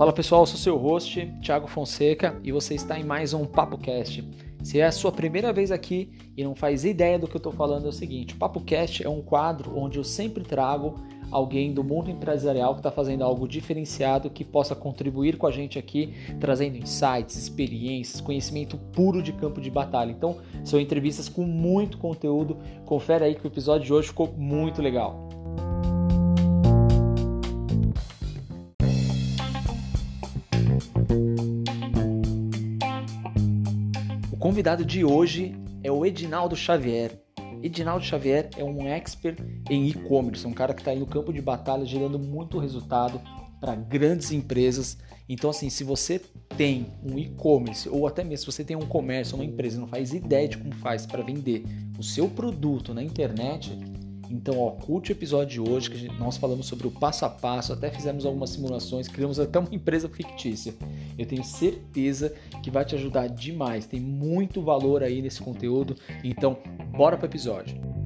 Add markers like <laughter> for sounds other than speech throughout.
Fala pessoal, sou seu host, Thiago Fonseca, e você está em mais um Papo Cast. Se é a sua primeira vez aqui e não faz ideia do que eu estou falando, é o seguinte: o Papo Cast é um quadro onde eu sempre trago alguém do mundo empresarial que está fazendo algo diferenciado que possa contribuir com a gente aqui, trazendo insights, experiências, conhecimento puro de campo de batalha. Então, são entrevistas com muito conteúdo. Confere aí que o episódio de hoje ficou muito legal. Convidado de hoje é o Edinaldo Xavier. Edinaldo Xavier é um expert em e-commerce, um cara que está aí no campo de batalha gerando muito resultado para grandes empresas. Então, assim, se você tem um e-commerce ou até mesmo se você tem um comércio, uma empresa, não faz ideia de como faz para vender o seu produto na internet, então, ó, curte o episódio de hoje que nós falamos sobre o passo a passo, até fizemos algumas simulações, criamos até uma empresa fictícia. Eu tenho certeza que vai te ajudar demais. Tem muito valor aí nesse conteúdo. Então, bora para o episódio.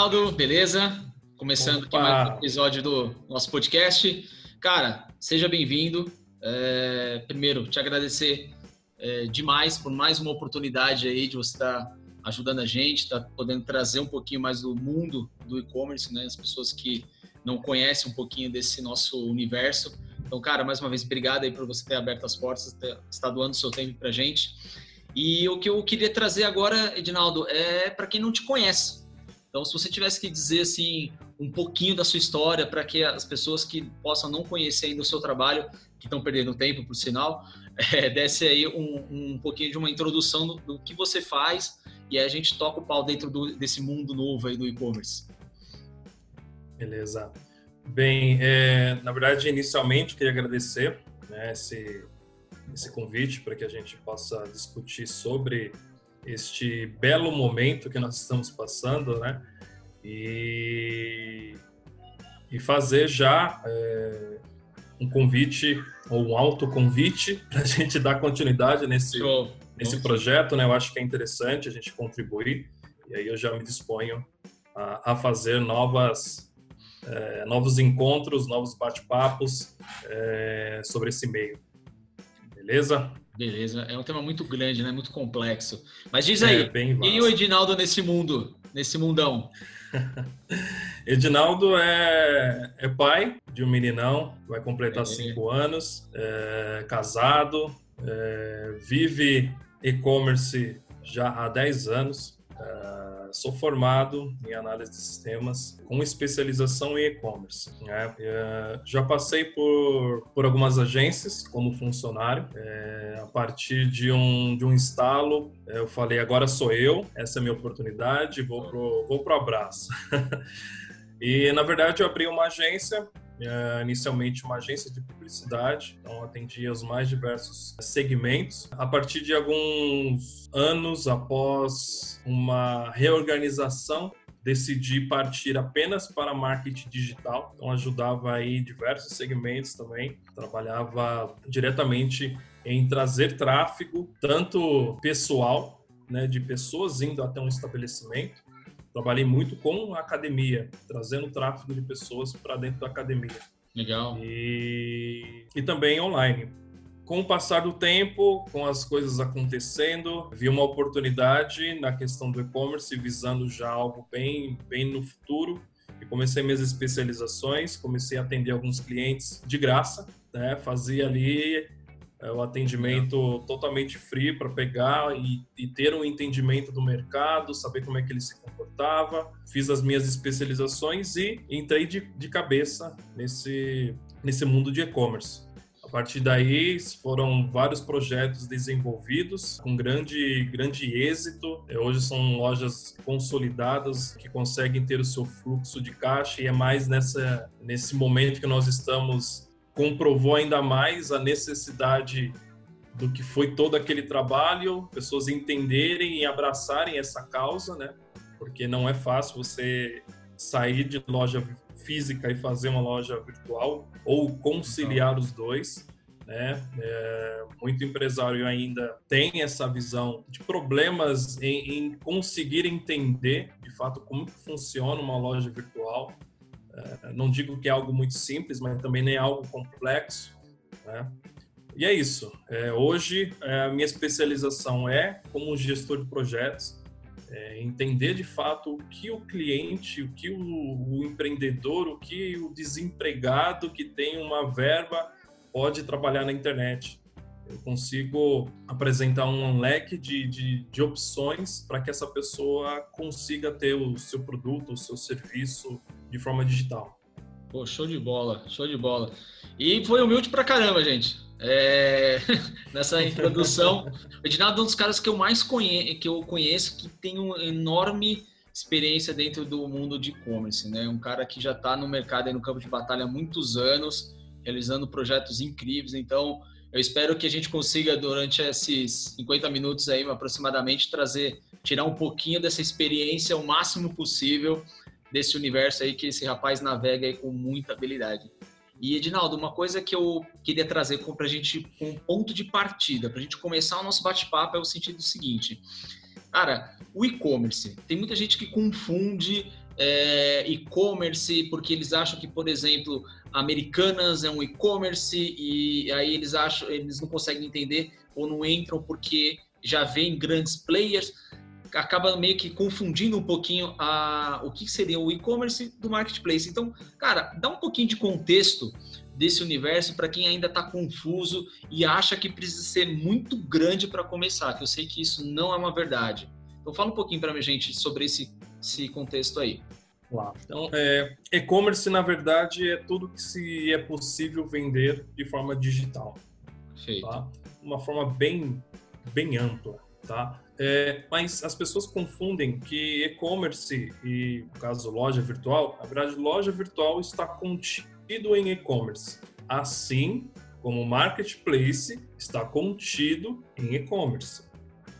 Edinaldo, beleza? Começando Opa. aqui mais um episódio do nosso podcast. Cara, seja bem-vindo. É, primeiro, te agradecer é, demais por mais uma oportunidade aí de você estar ajudando a gente, estar tá podendo trazer um pouquinho mais do mundo do e-commerce, né? As pessoas que não conhecem um pouquinho desse nosso universo. Então, cara, mais uma vez, obrigado aí por você ter aberto as portas, ter, estar doando seu tempo pra gente. E o que eu queria trazer agora, Edinaldo, é para quem não te conhece. Então, se você tivesse que dizer assim um pouquinho da sua história para que as pessoas que possam não conhecer ainda o seu trabalho, que estão perdendo tempo, por sinal, <laughs> é, desse aí um, um pouquinho de uma introdução do, do, que você faz e aí a gente toca o pau dentro do, desse mundo novo aí do e-commerce. Beleza. Bem, é, na verdade, inicialmente queria agradecer né, esse, esse convite para que a gente possa discutir sobre este belo momento que nós estamos passando, né? E, e fazer já é, um convite ou um autoconvite <laughs> para a gente dar continuidade nesse, nesse projeto, né? Eu acho que é interessante a gente contribuir e aí eu já me disponho a, a fazer novas é, novos encontros, novos bate-papos é, sobre esse meio. Beleza? Beleza, é um tema muito grande, né? Muito complexo. Mas diz aí, é, quem é o Edinaldo nesse mundo, nesse mundão? <laughs> Edinaldo é, é, pai de um meninão, vai completar é. cinco anos, é, casado, é, vive e-commerce já há 10 anos. É, sou formado em análise de sistemas com especialização em e-commerce. Né? É, já passei por, por algumas agências como funcionário. É, a partir de um, de um instalo, eu falei, agora sou eu, essa é a minha oportunidade, vou pro, vou pro abraço. <laughs> e, na verdade, eu abri uma agência é, inicialmente uma agência de publicidade, então atendia os mais diversos segmentos. A partir de alguns anos após uma reorganização decidi partir apenas para marketing digital, então ajudava aí diversos segmentos também, trabalhava diretamente em trazer tráfego, tanto pessoal, né, de pessoas indo até um estabelecimento, trabalhei muito com a academia, trazendo tráfego de pessoas para dentro da academia. Legal. E, e também online. Com o passar do tempo, com as coisas acontecendo, vi uma oportunidade na questão do e-commerce, visando já algo bem, bem no futuro. E comecei minhas especializações, comecei a atender alguns clientes de graça, né? Fazia ali é, o atendimento totalmente free para pegar e, e, ter um entendimento do mercado, saber como é que ele se comportava. Fiz as minhas especializações e entrei de, de cabeça nesse, nesse mundo de e-commerce. A partir daí foram vários projetos desenvolvidos com grande, grande êxito. É, hoje são lojas consolidadas que conseguem ter o seu fluxo de caixa e é mais nessa, nesse momento que nós estamos comprovou ainda mais a necessidade do que foi todo aquele trabalho, pessoas entenderem e abraçarem essa causa, né? Porque não é fácil você sair de loja física e fazer uma loja virtual ou conciliar os dois. Né? É, muito empresário ainda tem essa visão de problemas em, em, conseguir entender de fato como funciona uma loja virtual. É, não digo que é algo muito simples, mas também nem é algo complexo. Né? E é isso. É, hoje é, a minha especialização é como gestor de projetos é, entender de fato o que o cliente, o que o, o, empreendedor, o que o desempregado que tem uma verba pode trabalhar na internet. Eu consigo apresentar um leque de, de, de opções para que essa pessoa consiga ter o seu produto, o seu serviço de forma digital. Pô, show de bola, show de bola. E foi humilde pra caramba, gente é, <laughs> nessa introdução. O Edinaldo é um dos caras que eu mais conhe que eu conheço que tem uma enorme experiência dentro do mundo de e-commerce, né? Um cara que já está no mercado e no campo de batalha há muitos anos, realizando projetos incríveis. Então, eu espero que a gente consiga, durante esses 50 minutos aí, aproximadamente, trazer, tirar um pouquinho dessa experiência o máximo possível desse universo aí que esse rapaz navega aí com muita habilidade. E, Edinaldo, uma coisa que eu queria trazer para a gente, um ponto de partida, para a gente começar o nosso bate-papo, é o sentido seguinte. Cara, o e-commerce, tem muita gente que confunde é, e-commerce porque eles acham que, por exemplo, Americanas é um e-commerce e aí eles acham, eles não conseguem entender ou não entram porque já vem grandes players acaba meio que confundindo um pouquinho a, o que seria o e-commerce do marketplace. Então, cara, dá um pouquinho de contexto desse universo para quem ainda está confuso e acha que precisa ser muito grande para começar, que eu sei que isso não é uma verdade. Então, fala um pouquinho para a gente sobre esse, esse contexto aí. Claro. Então, é, e-commerce, na verdade, é tudo que se é possível vender de forma digital. Perfeito. Tá? Uma forma bem, bem ampla, tá? É, mas as pessoas confundem que e-commerce e, no caso, loja virtual, na verdade, loja virtual está contido em e-commerce. Assim como marketplace está contido em e-commerce.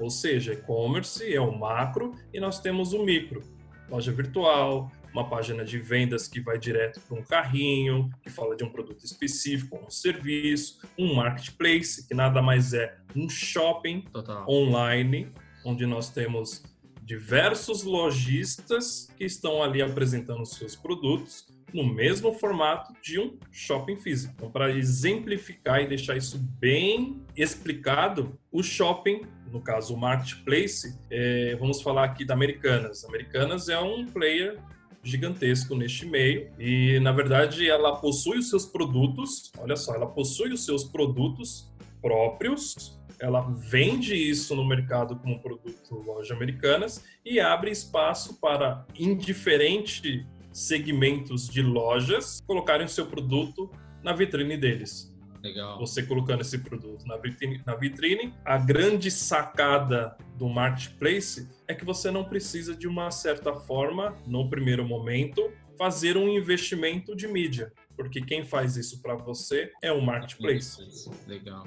Ou seja, e-commerce é o macro e nós temos o micro. Loja virtual, uma página de vendas que vai direto para um carrinho, que fala de um produto específico, um serviço, um marketplace, que nada mais é um shopping Total. online onde nós temos diversos lojistas que estão ali apresentando seus produtos no mesmo formato de um shopping físico. Então, para exemplificar e deixar isso bem explicado, o shopping, no caso o marketplace, é, vamos falar aqui da Americanas. Americanas é um player gigantesco neste meio e na verdade ela possui os seus produtos, olha só, ela possui os seus produtos próprios ela vende isso no mercado como produto loja americanas e abre espaço para indiferentes segmentos de lojas colocarem o seu produto na vitrine deles. Legal. Você colocando esse produto na vitrine, na vitrine, a grande sacada do marketplace é que você não precisa de uma certa forma, no primeiro momento, fazer um investimento de mídia, porque quem faz isso para você é o marketplace. Legal.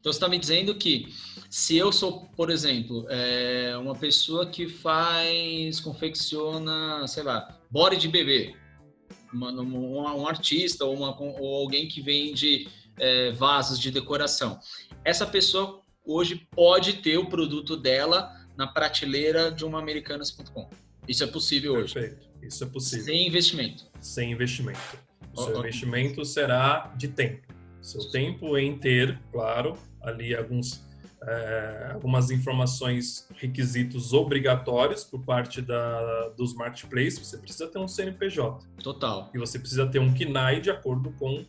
Então você está me dizendo que se eu sou, por exemplo, é, uma pessoa que faz, confecciona, sei lá, body de bebê, uma, uma, um artista ou, uma, ou, alguém que vende é, vasos de decoração, essa pessoa hoje pode ter o produto dela na prateleira de uma americanas.com. Isso é possível Perfeito. hoje. Isso é possível. Sem investimento. Sem investimento. O seu investimento será de tempo. Seu tempo em ter, claro, ali alguns, é, algumas informações, requisitos obrigatórios por parte da, dos marketplaces. Você precisa ter um CNPJ. Total. E você precisa ter um KNAI de acordo com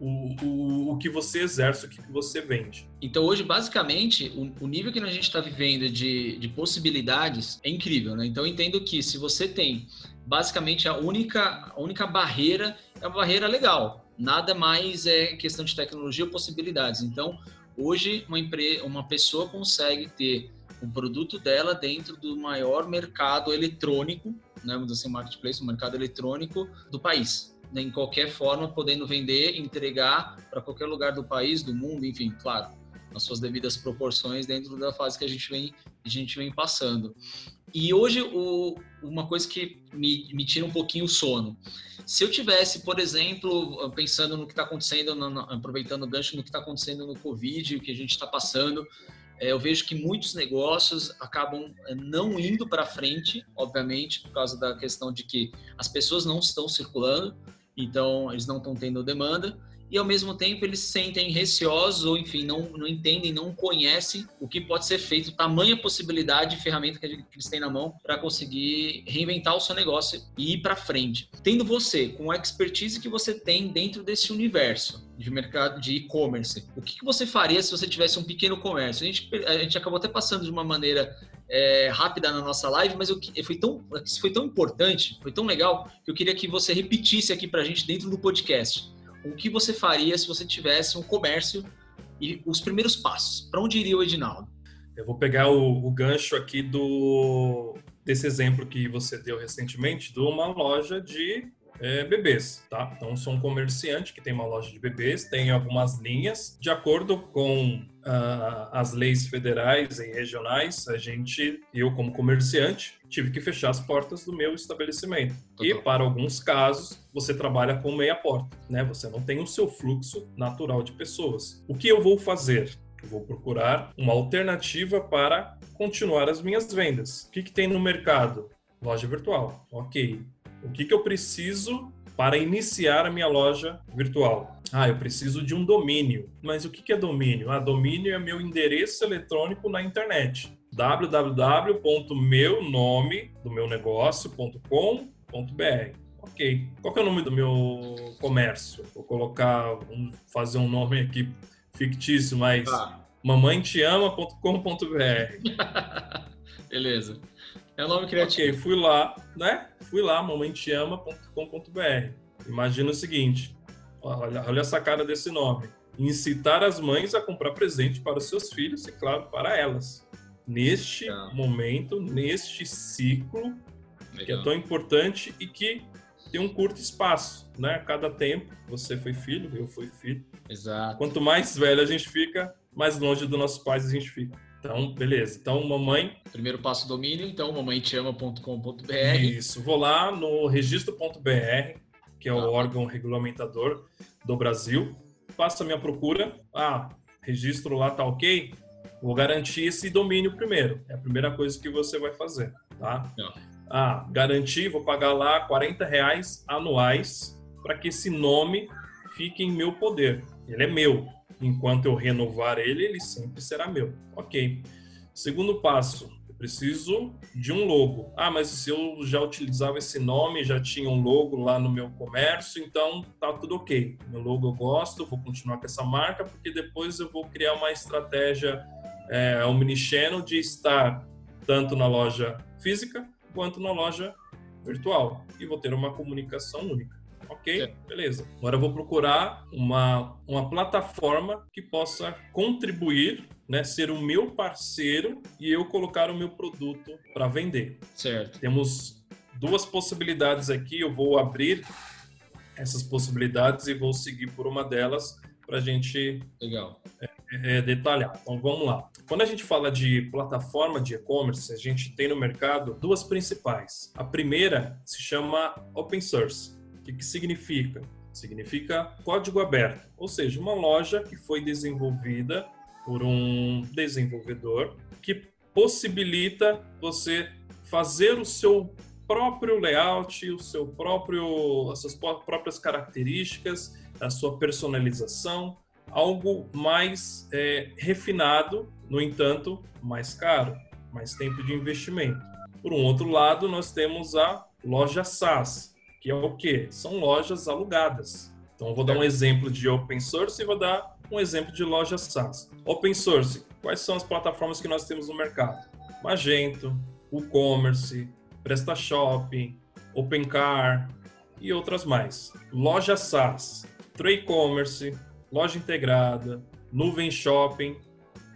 o, o, o que você exerce, o que você vende. Então, hoje, basicamente, o, o nível que a gente está vivendo de, de possibilidades é incrível, né? Então, eu entendo que se você tem, basicamente, a única, a única barreira é uma barreira legal. Nada mais é questão de tecnologia ou possibilidades. Então, Hoje, uma, empresa, uma pessoa consegue ter o produto dela dentro do maior mercado eletrônico, né, vamos dizer assim, marketplace, o mercado eletrônico do país. Né, em qualquer forma, podendo vender, entregar para qualquer lugar do país, do mundo, enfim, claro, nas suas devidas proporções dentro da fase que a gente vem, a gente vem passando. E hoje, o, uma coisa que me, me tira um pouquinho o sono. Se eu tivesse, por exemplo, pensando no que está acontecendo, no, no, aproveitando o gancho no que está acontecendo no Covid, o que a gente está passando, é, eu vejo que muitos negócios acabam é, não indo para frente, obviamente, por causa da questão de que as pessoas não estão circulando, então eles não estão tendo demanda e ao mesmo tempo eles se sentem receosos ou enfim não, não entendem, não conhecem o que pode ser feito, tamanha possibilidade de ferramenta que eles têm na mão para conseguir reinventar o seu negócio e ir para frente. Tendo você com a expertise que você tem dentro desse universo de mercado de e-commerce, o que, você faria se você tivesse um pequeno comércio? A gente, a gente acabou até passando de uma maneira é, rápida na nossa live, mas eu, foi tão, isso foi tão importante, foi tão legal que eu queria que você repetisse aqui para a gente dentro do podcast o que você faria se você tivesse um comércio e os primeiros passos? Para onde iria o Edinaldo? Eu vou pegar o, o, gancho aqui do desse exemplo que você deu recentemente de uma loja de é, bebês, tá? Então, sou um comerciante que tem uma loja de bebês, tem algumas linhas. De acordo com uh, as leis federais e regionais, a gente, eu como comerciante, tive que fechar as portas do meu estabelecimento. Total. E para alguns casos, você trabalha com meia porta, né? Você não tem o seu fluxo natural de pessoas. O que eu vou fazer? Eu vou procurar uma alternativa para continuar as minhas vendas. O que, que tem no mercado? Loja virtual. Ok. O que, que eu preciso para iniciar a minha loja virtual? Ah, eu preciso de um domínio. Mas o que, que é domínio? Ah, domínio é meu endereço eletrônico na internet www.meunome do meu negócio.com.br. Ok. Qual é o nome do meu comércio? Vou colocar, vamos fazer um nome aqui fictício, mas ah. mamãetiama.com.br. <laughs> Beleza. É o nome criativo. Ok, fui lá, né? Fui lá, mamãetiama.com.br. Imagina o seguinte, olha, olha essa cara desse nome. Incitar as mães a comprar presente para os seus filhos e, claro, para elas. Neste Legal. momento, neste ciclo, Legal. que é tão importante e que tem um curto espaço, né? Cada tempo, você foi filho, eu fui filho. Exato. Quanto mais velho a gente fica, mais longe dos nossos pais a gente fica. Então, beleza. Então, mamãe. Primeiro passo domínio, então, mamãetiama.com.br. Isso. Vou lá no registro.br, que é o ah. órgão regulamentador do Brasil. Faço a minha procura. Ah, registro lá tá ok? Vou garantir esse domínio primeiro. É a primeira coisa que você vai fazer, tá? Não. Ah, garantir, vou pagar lá 40 reais anuais para que esse nome fique em meu poder. Ele é meu enquanto eu renovar ele, ele sempre será meu. Ok. Segundo passo, eu preciso de um logo. Ah, mas se eu já utilizava esse nome, já tinha um logo lá no meu comércio, então tá tudo ok. Meu logo eu gosto, vou continuar com essa marca, porque depois eu vou criar uma estratégia é, omnichannel de estar tanto na loja física quanto na loja virtual. E vou ter uma comunicação única. Ok, é. beleza. Agora eu vou procurar uma, uma plataforma que possa contribuir, né, ser o meu parceiro e eu colocar o meu produto para vender. Certo. Temos duas possibilidades aqui. Eu vou abrir essas possibilidades e vou seguir por uma delas para a gente Legal. É, é, detalhar. Então vamos lá. Quando a gente fala de plataforma de e-commerce, a gente tem no mercado duas principais. A primeira se chama open source. O que, que significa? Significa código aberto, ou seja, uma loja que foi desenvolvida por um desenvolvedor que possibilita você fazer o seu próprio layout, o seu próprio, as suas próprias características, a sua personalização, algo mais é, refinado, no entanto, mais caro, mais tempo de investimento. Por um outro lado, nós temos a loja SaaS, que é o quê? São lojas alugadas. Então, eu vou dar um exemplo de open source e vou dar um exemplo de loja SaaS. Open source, quais são as plataformas que nós temos no mercado? Magento, WooCommerce, PrestaShop, OpenCar e outras mais. Loja SaaS, Trade-commerce, loja integrada, nuvem shopping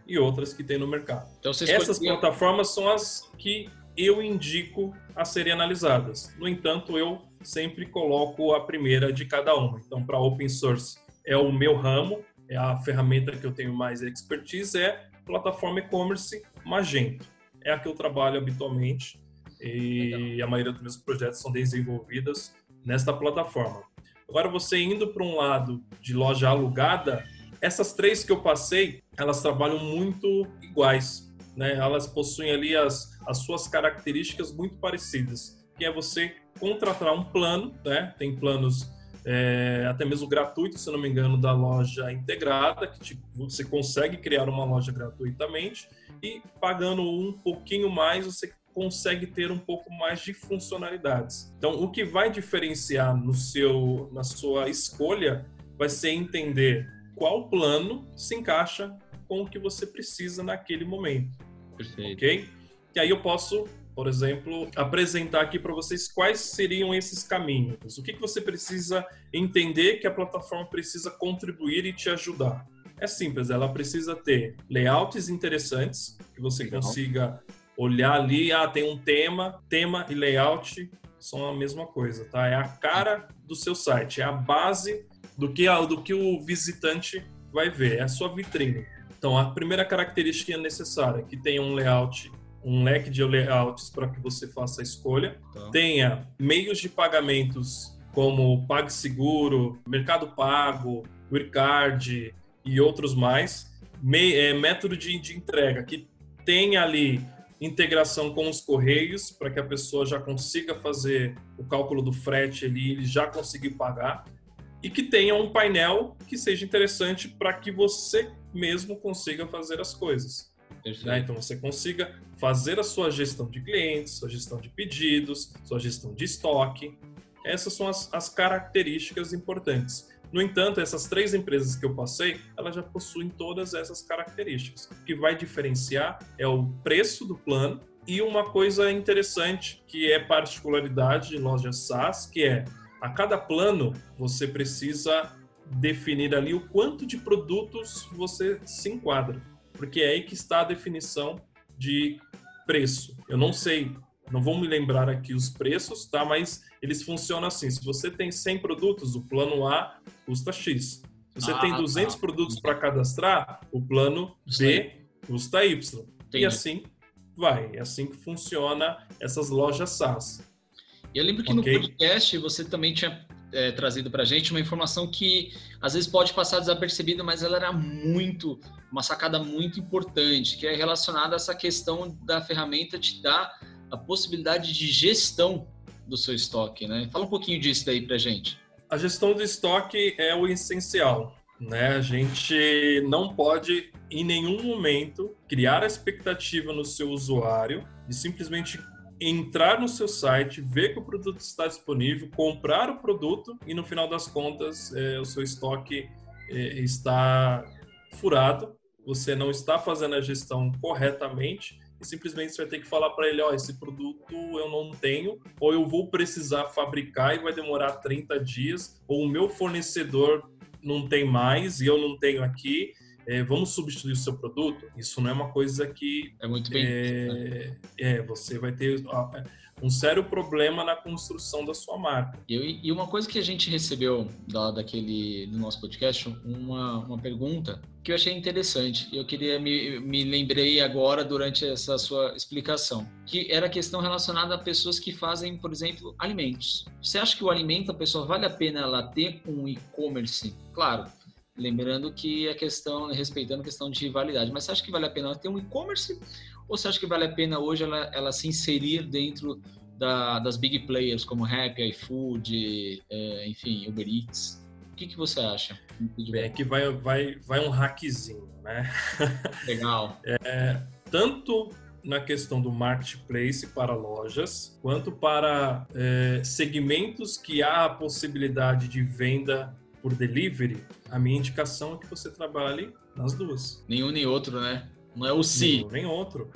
e outras que tem no mercado. Então, Essas plataformas são as que eu indico a serem analisadas. No entanto, eu sempre coloco a primeira de cada uma. Então, para open source é o meu ramo, é a ferramenta que eu tenho mais expertise, é plataforma e-commerce Magento. É a que eu trabalho habitualmente e Legal. a maioria dos meus projetos são desenvolvidas nesta plataforma. Agora, você indo para um lado de loja alugada, essas três que eu passei, elas trabalham muito iguais. Né? Elas possuem ali as, as suas características muito parecidas, que é você contratar um plano, né? tem planos é, até mesmo gratuitos, se não me engano, da loja integrada, que tipo, você consegue criar uma loja gratuitamente e pagando um pouquinho mais você consegue ter um pouco mais de funcionalidades. Então, o que vai diferenciar no seu, na sua escolha vai ser entender qual plano se encaixa com o que você precisa naquele momento. Perfeito. Ok? E aí eu posso, por exemplo, apresentar aqui para vocês quais seriam esses caminhos. O que, que você precisa entender que a plataforma precisa contribuir e te ajudar. É simples, ela precisa ter layouts interessantes, que você Legal. consiga olhar ali, ah, tem um tema, tema e layout são a mesma coisa, tá? É a cara do seu site, é a base do que, do que o visitante vai ver, é a sua vitrine. Então, a primeira característica necessária é que tenha um layout, um leque de layouts para que você faça a escolha, tá. tenha meios de pagamentos como PagSeguro, Mercado Pago, WeCard e outros mais, me, é, método de, de entrega que tenha ali integração com os correios para que a pessoa já consiga fazer o cálculo do frete ali, ele já conseguir pagar. E que tenha um painel que seja interessante para que você mesmo consiga fazer as coisas. Né? Então você consiga fazer a sua gestão de clientes, sua gestão de pedidos, sua gestão de estoque. Essas são as, as características importantes. No entanto, essas três empresas que eu passei, elas já possuem todas essas características. O que vai diferenciar é o preço do plano e uma coisa interessante que é particularidade de lojas SaaS, que é a cada plano você precisa definir ali o quanto de produtos você se enquadra, porque é aí que está a definição de preço. Eu não sei, não vou me lembrar aqui os preços, tá? Mas eles funcionam assim. Se você tem 100 produtos, o plano A custa X. Se você ah, tem 200 tá. produtos para cadastrar, o plano B custa Y. Entendi. E assim vai. É assim que funciona essas lojas SaaS. Eu lembro que okay? no podcast você também tinha é, trazido para a gente uma informação que às vezes pode passar desapercebida, mas ela era muito, uma sacada muito importante, que é relacionada a essa questão da ferramenta te dar a possibilidade de gestão do seu estoque, né? Fala um pouquinho disso daí para gente. A gestão do estoque é o essencial, né? A gente não pode em nenhum momento criar a expectativa no seu usuário de simplesmente entrar no seu site, ver que o produto está disponível, comprar o produto e no final das contas é, o seu estoque é, está furado, você não está fazendo a gestão corretamente e simplesmente você vai ter que falar para ele, ó, oh, esse produto eu não tenho, ou eu vou precisar fabricar e vai demorar 30 dias, ou o meu fornecedor não tem mais e eu não tenho aqui, é, vamos substituir o seu produto? Isso não é uma coisa que... É muito bem. É, né? é você vai ter um sério problema na construção da sua marca. E, e uma coisa que a gente recebeu da, daquele do nosso podcast, uma, uma pergunta que eu achei interessante. Eu queria me, me lembrei agora durante essa sua explicação, que era a questão relacionada a pessoas que fazem, por exemplo, alimentos. Você acha que o alimento a pessoa vale a pena ela ter um e-commerce? Claro, lembrando que a questão, respeitando a questão de rivalidade, mas você acha que vale a pena ela ter um e-commerce ou você acha que vale a pena hoje ela, ela se inserir dentro da, das big players como Rappi, iFood, é, enfim, Uber Eats? O que, que você acha? É que vai, vai, vai um hackzinho, né? <laughs> Legal. É, tanto na questão do marketplace para lojas, quanto para é, segmentos que há a possibilidade de venda por delivery, a minha indicação é que você trabalhe nas duas. Nenhum nem outro, né? Não é o se. Nem outro.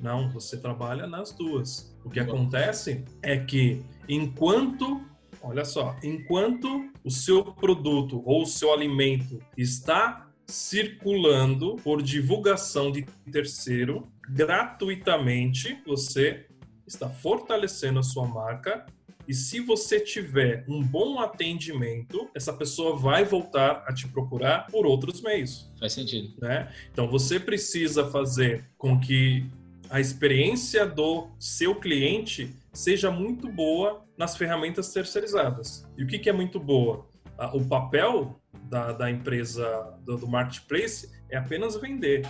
Não, você trabalha nas duas. O que acontece é que enquanto, olha só, enquanto o seu produto ou o seu alimento está circulando por divulgação de terceiro, gratuitamente, você está fortalecendo a sua marca e se você tiver um bom atendimento, essa pessoa vai voltar a te procurar por outros meios. Faz sentido. Né? Então você precisa fazer com que a experiência do seu cliente seja muito boa nas ferramentas terceirizadas. E o que, que é muito boa? O papel da, da empresa do, do marketplace é apenas vender.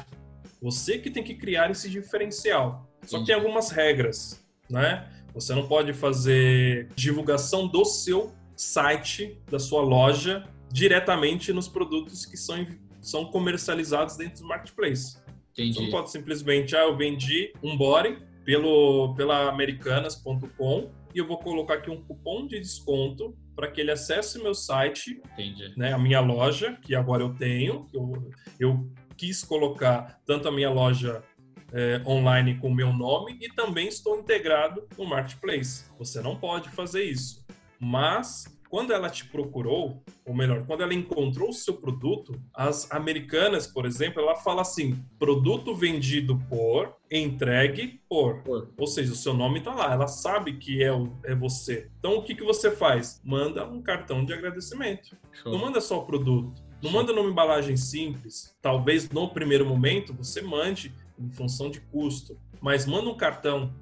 Você que tem que criar esse diferencial. Só que tem algumas regras, né? Você não pode fazer divulgação do seu site, da sua loja, diretamente nos produtos que são, são comercializados dentro do marketplace. Entendi. Você não pode simplesmente, ah, eu vendi um body pelo, pela americanas.com e eu vou colocar aqui um cupom de desconto para que ele acesse meu site, Entendi. né, a minha loja, que agora eu tenho. Eu, eu quis colocar tanto a minha loja é, online com o meu nome e também estou integrado no Marketplace. Você não pode fazer isso. Mas quando ela te procurou, ou melhor, quando ela encontrou o seu produto, as americanas, por exemplo, ela fala assim: produto vendido por, entregue por. por. Ou seja, o seu nome está lá, ela sabe que é, o, é você. Então o que, que você faz? Manda um cartão de agradecimento. Show. Não manda só o produto. Não manda numa embalagem simples. Talvez no primeiro momento você mande em função de custo, mas manda um cartão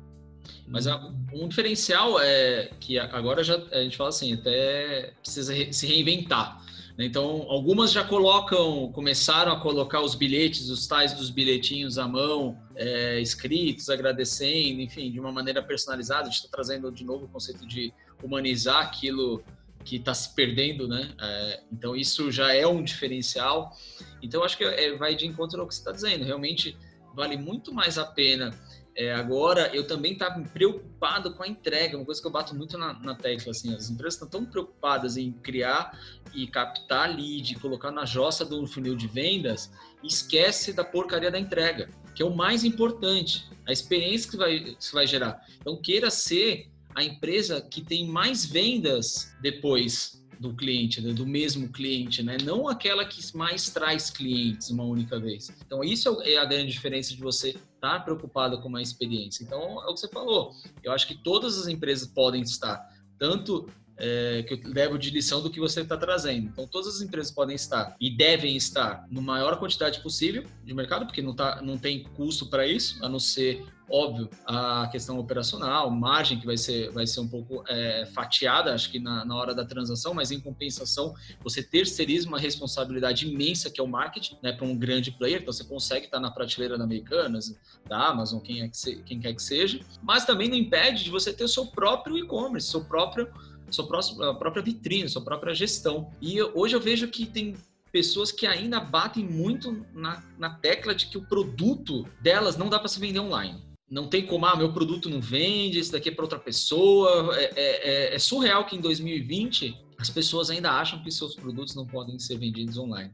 mas um diferencial é que agora já a gente fala assim, até precisa se reinventar. Né? Então, algumas já colocam, começaram a colocar os bilhetes, os tais dos bilhetinhos à mão, é, escritos, agradecendo, enfim, de uma maneira personalizada. A gente está trazendo de novo o conceito de humanizar aquilo que está se perdendo, né? É, então, isso já é um diferencial. Então, acho que é, vai de encontro ao que você está dizendo. Realmente, vale muito mais a pena é, agora, eu também estava preocupado com a entrega, uma coisa que eu bato muito na, na tecla, assim, as empresas estão tão preocupadas em criar e captar lead, colocar na jossa do funil de vendas, esquece da porcaria da entrega, que é o mais importante, a experiência que vai, que vai gerar. Então, queira ser a empresa que tem mais vendas depois do cliente, né, do mesmo cliente, né? Não aquela que mais traz clientes uma única vez. Então, isso é, é a grande diferença de você estar tá preocupado com uma experiência. Então, é o que você falou. Eu acho que todas as empresas podem estar, tanto é, que eu levo de lição do que você está trazendo. Então, todas as empresas podem estar e devem estar no maior quantidade possível de mercado, porque não, tá, não tem custo para isso, a não ser óbvio, a questão operacional, margem que vai ser, vai ser um pouco é, fatiada, acho que na, na, hora da transação, mas em compensação, você terceiriza uma responsabilidade imensa que é o marketing, né, para um grande player, então você consegue estar na prateleira da Americanas, da Amazon, quem, é que se, quem quer que seja, mas também não impede de você ter o seu próprio e-commerce, seu próprio sua própria vitrine, sua própria gestão. E hoje eu vejo que tem pessoas que ainda batem muito na, na tecla de que o produto delas não dá para se vender online não tem como, ah, meu produto não vende, esse daqui é para outra pessoa. É, é, é, é, surreal que em 2020 as pessoas ainda acham que seus produtos não podem ser vendidos online.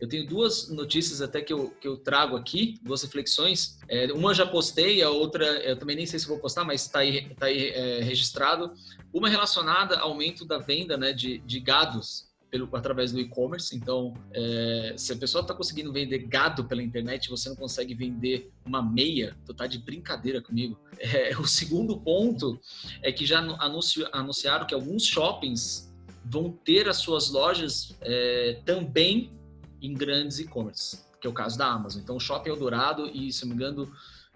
Eu tenho duas notícias até que eu, que eu trago aqui, duas reflexões. É, uma já postei, a outra eu também nem sei se vou postar, mas está aí, tá aí é, registrado. Uma relacionada ao aumento da venda né, de, de gados pelo, através do e-commerce. Então, é, se a pessoa está conseguindo vender gado pela internet, você não consegue vender uma meia, tu tá de brincadeira comigo. É, <laughs> o segundo ponto é que já anuncio, anunciaram que alguns shoppings vão ter as suas lojas é, também em grandes e-commerce, que é o caso da Amazon. Então, o Shopping Eldorado e, se não me engano,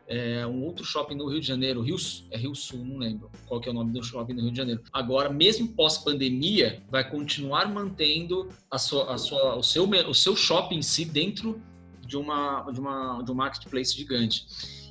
é, um outro shopping no Rio de Janeiro, Rio, é Rio Sul, não lembro qual que é o nome do shopping no Rio de Janeiro. Agora, mesmo pós-pandemia, vai continuar mantendo a sua, a sua, o, seu, o seu shopping em si dentro de, uma, de, uma, de um marketplace gigante.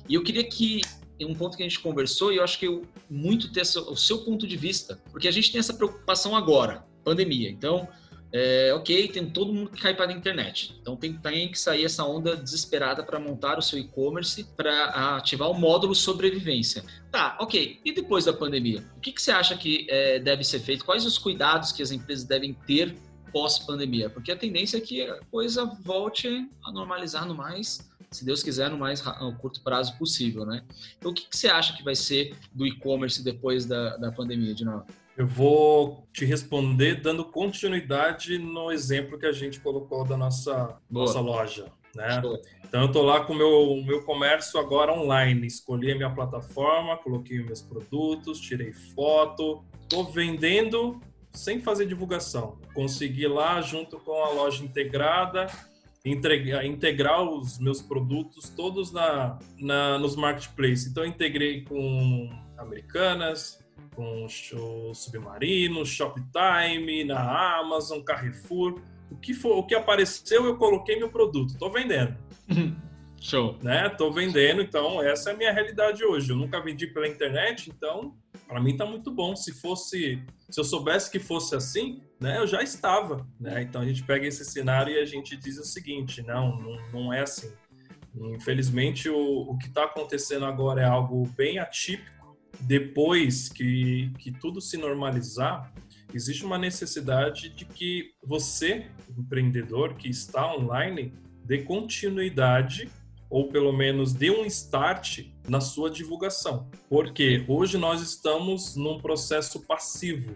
E eu queria que um ponto que a gente conversou e eu acho que eu muito ter o seu ponto de vista, porque a gente tem essa preocupação agora, pandemia. Então, é, ok, tem todo mundo que cai para a internet. Então tem, tem que sair essa onda desesperada para montar o seu e-commerce para ativar o módulo sobrevivência. Tá, ok. E depois da pandemia? O que, que você acha que é, deve ser feito? Quais os cuidados que as empresas devem ter pós-pandemia? Porque a tendência é que a coisa volte a normalizar no mais se Deus quiser, no mais curto prazo possível, né? Então, o que, que você acha que vai ser do e-commerce depois da, da pandemia, de novo? Eu vou te responder dando continuidade no exemplo que a gente colocou da nossa, nossa loja. Né? Então eu estou lá com o meu, meu comércio agora online. Escolhi a minha plataforma, coloquei meus produtos, tirei foto, estou vendendo sem fazer divulgação. Consegui lá junto com a loja integrada integrar, integrar os meus produtos todos na, na, nos marketplaces. Então, eu integrei com Americanas, com o Submarino, Shoptime, na Amazon, Carrefour. O que, for, o que apareceu, eu coloquei meu produto. Estou vendendo. Show. Né? Tô vendendo, então essa é a minha realidade hoje. Eu nunca vendi pela internet, então para mim tá muito bom. Se fosse, se eu soubesse que fosse assim, né, eu já estava, né? Então a gente pega esse cenário e a gente diz o seguinte, não, não, não é assim. Infelizmente o, o que está acontecendo agora é algo bem atípico. Depois que, que tudo se normalizar, existe uma necessidade de que você, empreendedor que está online, dê continuidade ou pelo menos dê um start na sua divulgação. Porque hoje nós estamos num processo passivo.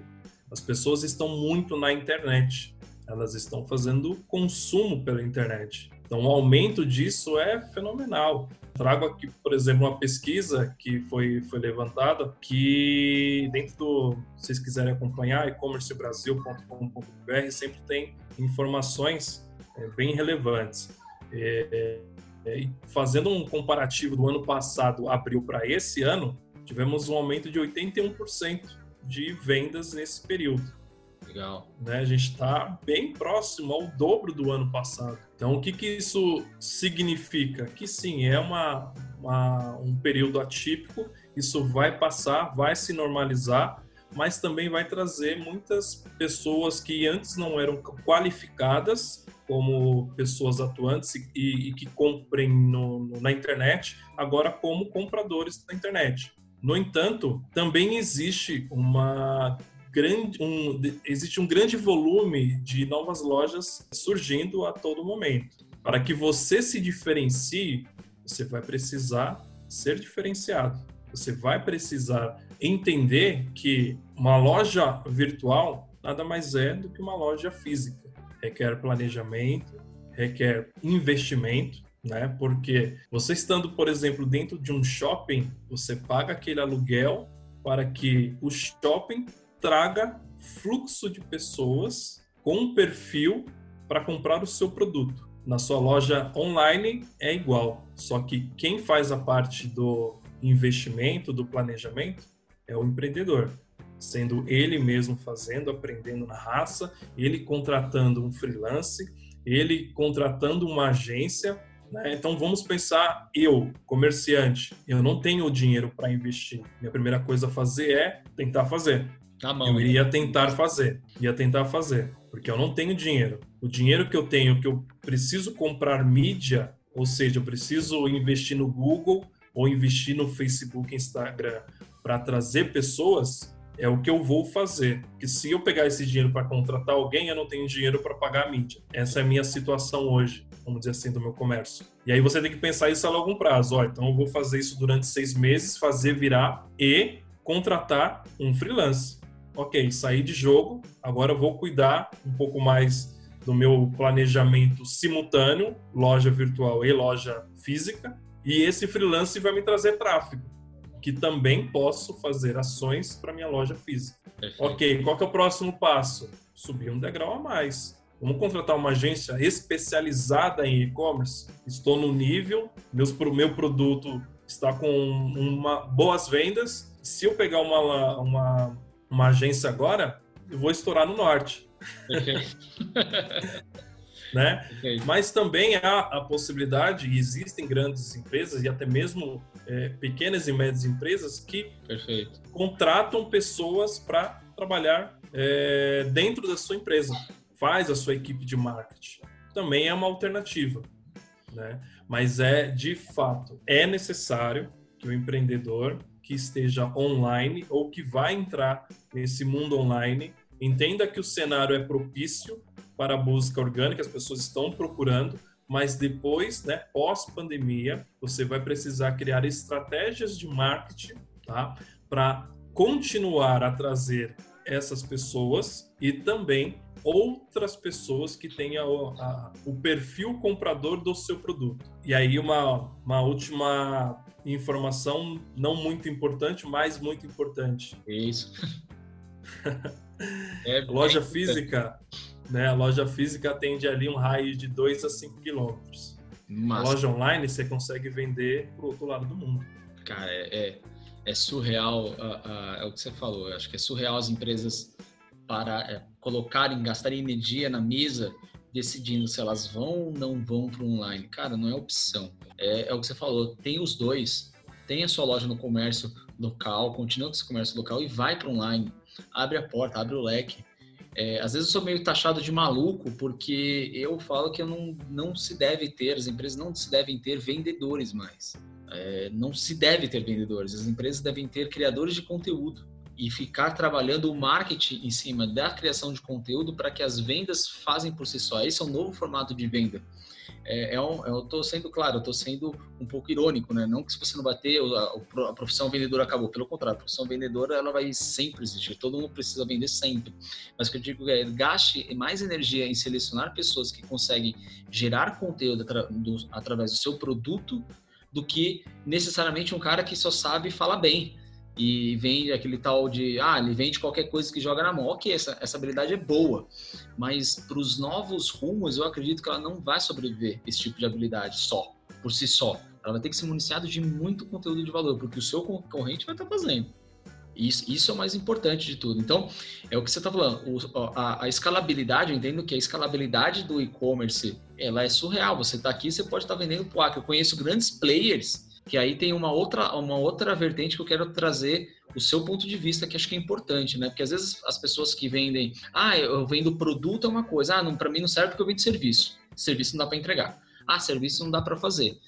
As pessoas estão muito na internet. Elas estão fazendo consumo pela internet. Então, o aumento disso é fenomenal. Trago aqui, por exemplo, uma pesquisa que foi, foi levantada, que dentro do, se vocês quiserem acompanhar, e-commercebrasil.com.br sempre tem informações é, bem relevantes. É, é, fazendo um comparativo do ano passado, abril, para esse ano, tivemos um aumento de 81% de vendas nesse período. Legal. Né? A gente está bem próximo ao dobro do ano passado. Então, o que, que isso significa? Que sim, é uma, uma, um período atípico, isso vai passar, vai se normalizar, mas também vai trazer muitas pessoas que antes não eram qualificadas como pessoas atuantes e, e que comprem no, no, na internet, agora como compradores da internet. No entanto, também existe uma grande, um, existe um grande volume de novas lojas surgindo a todo momento. Para que você se diferencie, você vai precisar ser diferenciado. Você vai precisar entender que uma loja virtual nada mais é do que uma loja física requer planejamento, requer investimento, né? Porque você estando, por exemplo, dentro de um shopping, você paga aquele aluguel para que o shopping traga fluxo de pessoas com perfil para comprar o seu produto. Na sua loja online é igual, só que quem faz a parte do investimento, do planejamento, é o empreendedor sendo ele mesmo fazendo, aprendendo na raça, ele contratando um freelance, ele contratando uma agência. Né? Então vamos pensar, eu, comerciante, eu não tenho o dinheiro para investir. Minha primeira coisa a fazer é tentar fazer. Tá mão, eu né? iria tentar fazer, ia tentar fazer, porque eu não tenho dinheiro. O dinheiro que eu tenho, que eu preciso comprar mídia, ou seja, eu preciso investir no Google ou investir no Facebook, Instagram para trazer pessoas, é o que eu vou fazer. Que se eu pegar esse dinheiro para contratar alguém, eu não tenho dinheiro para pagar a mídia. Essa é a minha situação hoje, vamos dizer assim, do meu comércio. E aí você tem que pensar isso a longo prazo. Ó, então eu vou fazer isso durante seis meses, fazer virar e contratar um freelance. Ok, saí de jogo, agora eu vou cuidar um pouco mais do meu planejamento simultâneo, loja virtual e loja física, e esse freelance vai me trazer tráfego que também posso fazer ações para minha loja física. Perfeito. Ok, qual que é o próximo passo? Subir um degrau a mais. Vamos contratar uma agência especializada em e-commerce. Estou no nível, meus, meu produto está com uma, boas vendas. Se eu pegar uma, uma, uma agência agora, eu vou estourar no norte. <laughs> né? Okay. Mas também há a possibilidade, e existem grandes empresas e até mesmo é, pequenas e médias empresas que Perfeito. contratam pessoas para trabalhar é, dentro da sua empresa, faz a sua equipe de marketing. Também é uma alternativa, né? Mas é de fato é necessário que o empreendedor que esteja online ou que vai entrar nesse mundo online entenda que o cenário é propício para a busca orgânica, as pessoas estão procurando, mas depois, né, pós-pandemia, você vai precisar criar estratégias de marketing, tá? Para continuar a trazer essas pessoas e também outras pessoas que tenham a, o perfil comprador do seu produto. E aí uma, uma última informação não muito importante, mas muito importante. Isso. <laughs> é, Loja física né? A loja física atende ali um raio de 2 a 5 quilômetros. Loja online você consegue vender para o outro lado do mundo. Cara, é, é, é surreal, uh, uh, é o que você falou. Eu acho que é surreal as empresas para é, colocarem, gastarem energia na mesa decidindo se elas vão ou não vão para o online. Cara, não é opção. É, é, o que você falou, tem os dois. Tem a sua loja no comércio local, continua com esse comércio local e vai para online. Abre a porta, abre o leque. É, às vezes eu sou meio taxado de maluco porque eu falo que não, não se deve ter, as empresas não se devem ter vendedores mais. É, não se deve ter vendedores, as empresas devem ter criadores de conteúdo e ficar trabalhando o marketing em cima da criação de conteúdo para que as vendas fazem por si só. Esse é um novo formato de venda. É, é um, eu estou sendo claro, estou sendo um pouco irônico, né? Não que se você não bater, a, a profissão vendedora acabou. Pelo contrário, a profissão vendedora ela vai sempre existir. Todo mundo precisa vender sempre. Mas o que eu digo é gaste mais energia em selecionar pessoas que conseguem gerar conteúdo atra, do, através do seu produto do que necessariamente um cara que só sabe falar bem e vende aquele tal de, ah, ele vende qualquer coisa que joga na mão. Ok, essa, essa habilidade é boa, mas para os novos rumos, eu acredito que ela não vai sobreviver esse tipo de habilidade só, por si só. Ela vai ter que ser municiada de muito conteúdo de valor, porque o seu concorrente vai estar fazendo. Isso, isso é o mais importante de tudo. Então, é o que você está falando. O, a, a, escalabilidade, eu entendo que a escalabilidade do e-commerce ela é surreal. Você está aqui, você pode estar tá vendendo pro Acre. Eu conheço grandes players que aí tem uma outra, uma outra vertente que eu quero trazer o seu ponto de vista, que acho que é importante, né? Porque às vezes as pessoas que vendem, ah, eu vendo produto é uma coisa, ah, para mim não serve porque eu vendo serviço. Serviço não dá para entregar. Ah, serviço não dá para fazer.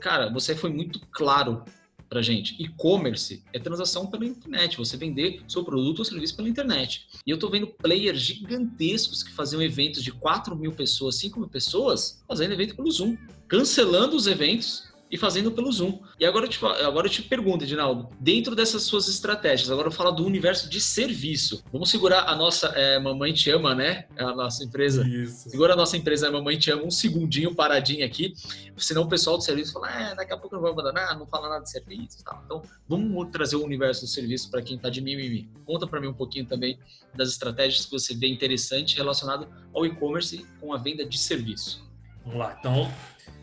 Cara, você foi muito claro para gente. E-commerce é transação pela internet, você vender seu produto ou serviço pela internet. E eu estou vendo players gigantescos que faziam eventos de 4 mil pessoas, 5 mil pessoas, fazendo evento pelo Zoom, cancelando os eventos e fazendo pelo Zoom. E agora eu te, agora eu te pergunto, Edinaldo, dentro dessas suas estratégias, agora eu falo do universo de serviço. Vamos segurar a nossa é, Mamãe Te Ama, né? A nossa empresa. Isso. Segura a nossa empresa Mamãe Te Ama um segundinho paradinho aqui, senão o pessoal do serviço fala, é, daqui a pouco não vou abandonar, não fala nada de serviço. Tá? Então, vamos trazer o universo do serviço para quem está de mimimi. Conta para mim um pouquinho também das estratégias que você vê interessante relacionado ao e-commerce com a venda de serviço. Vamos lá, então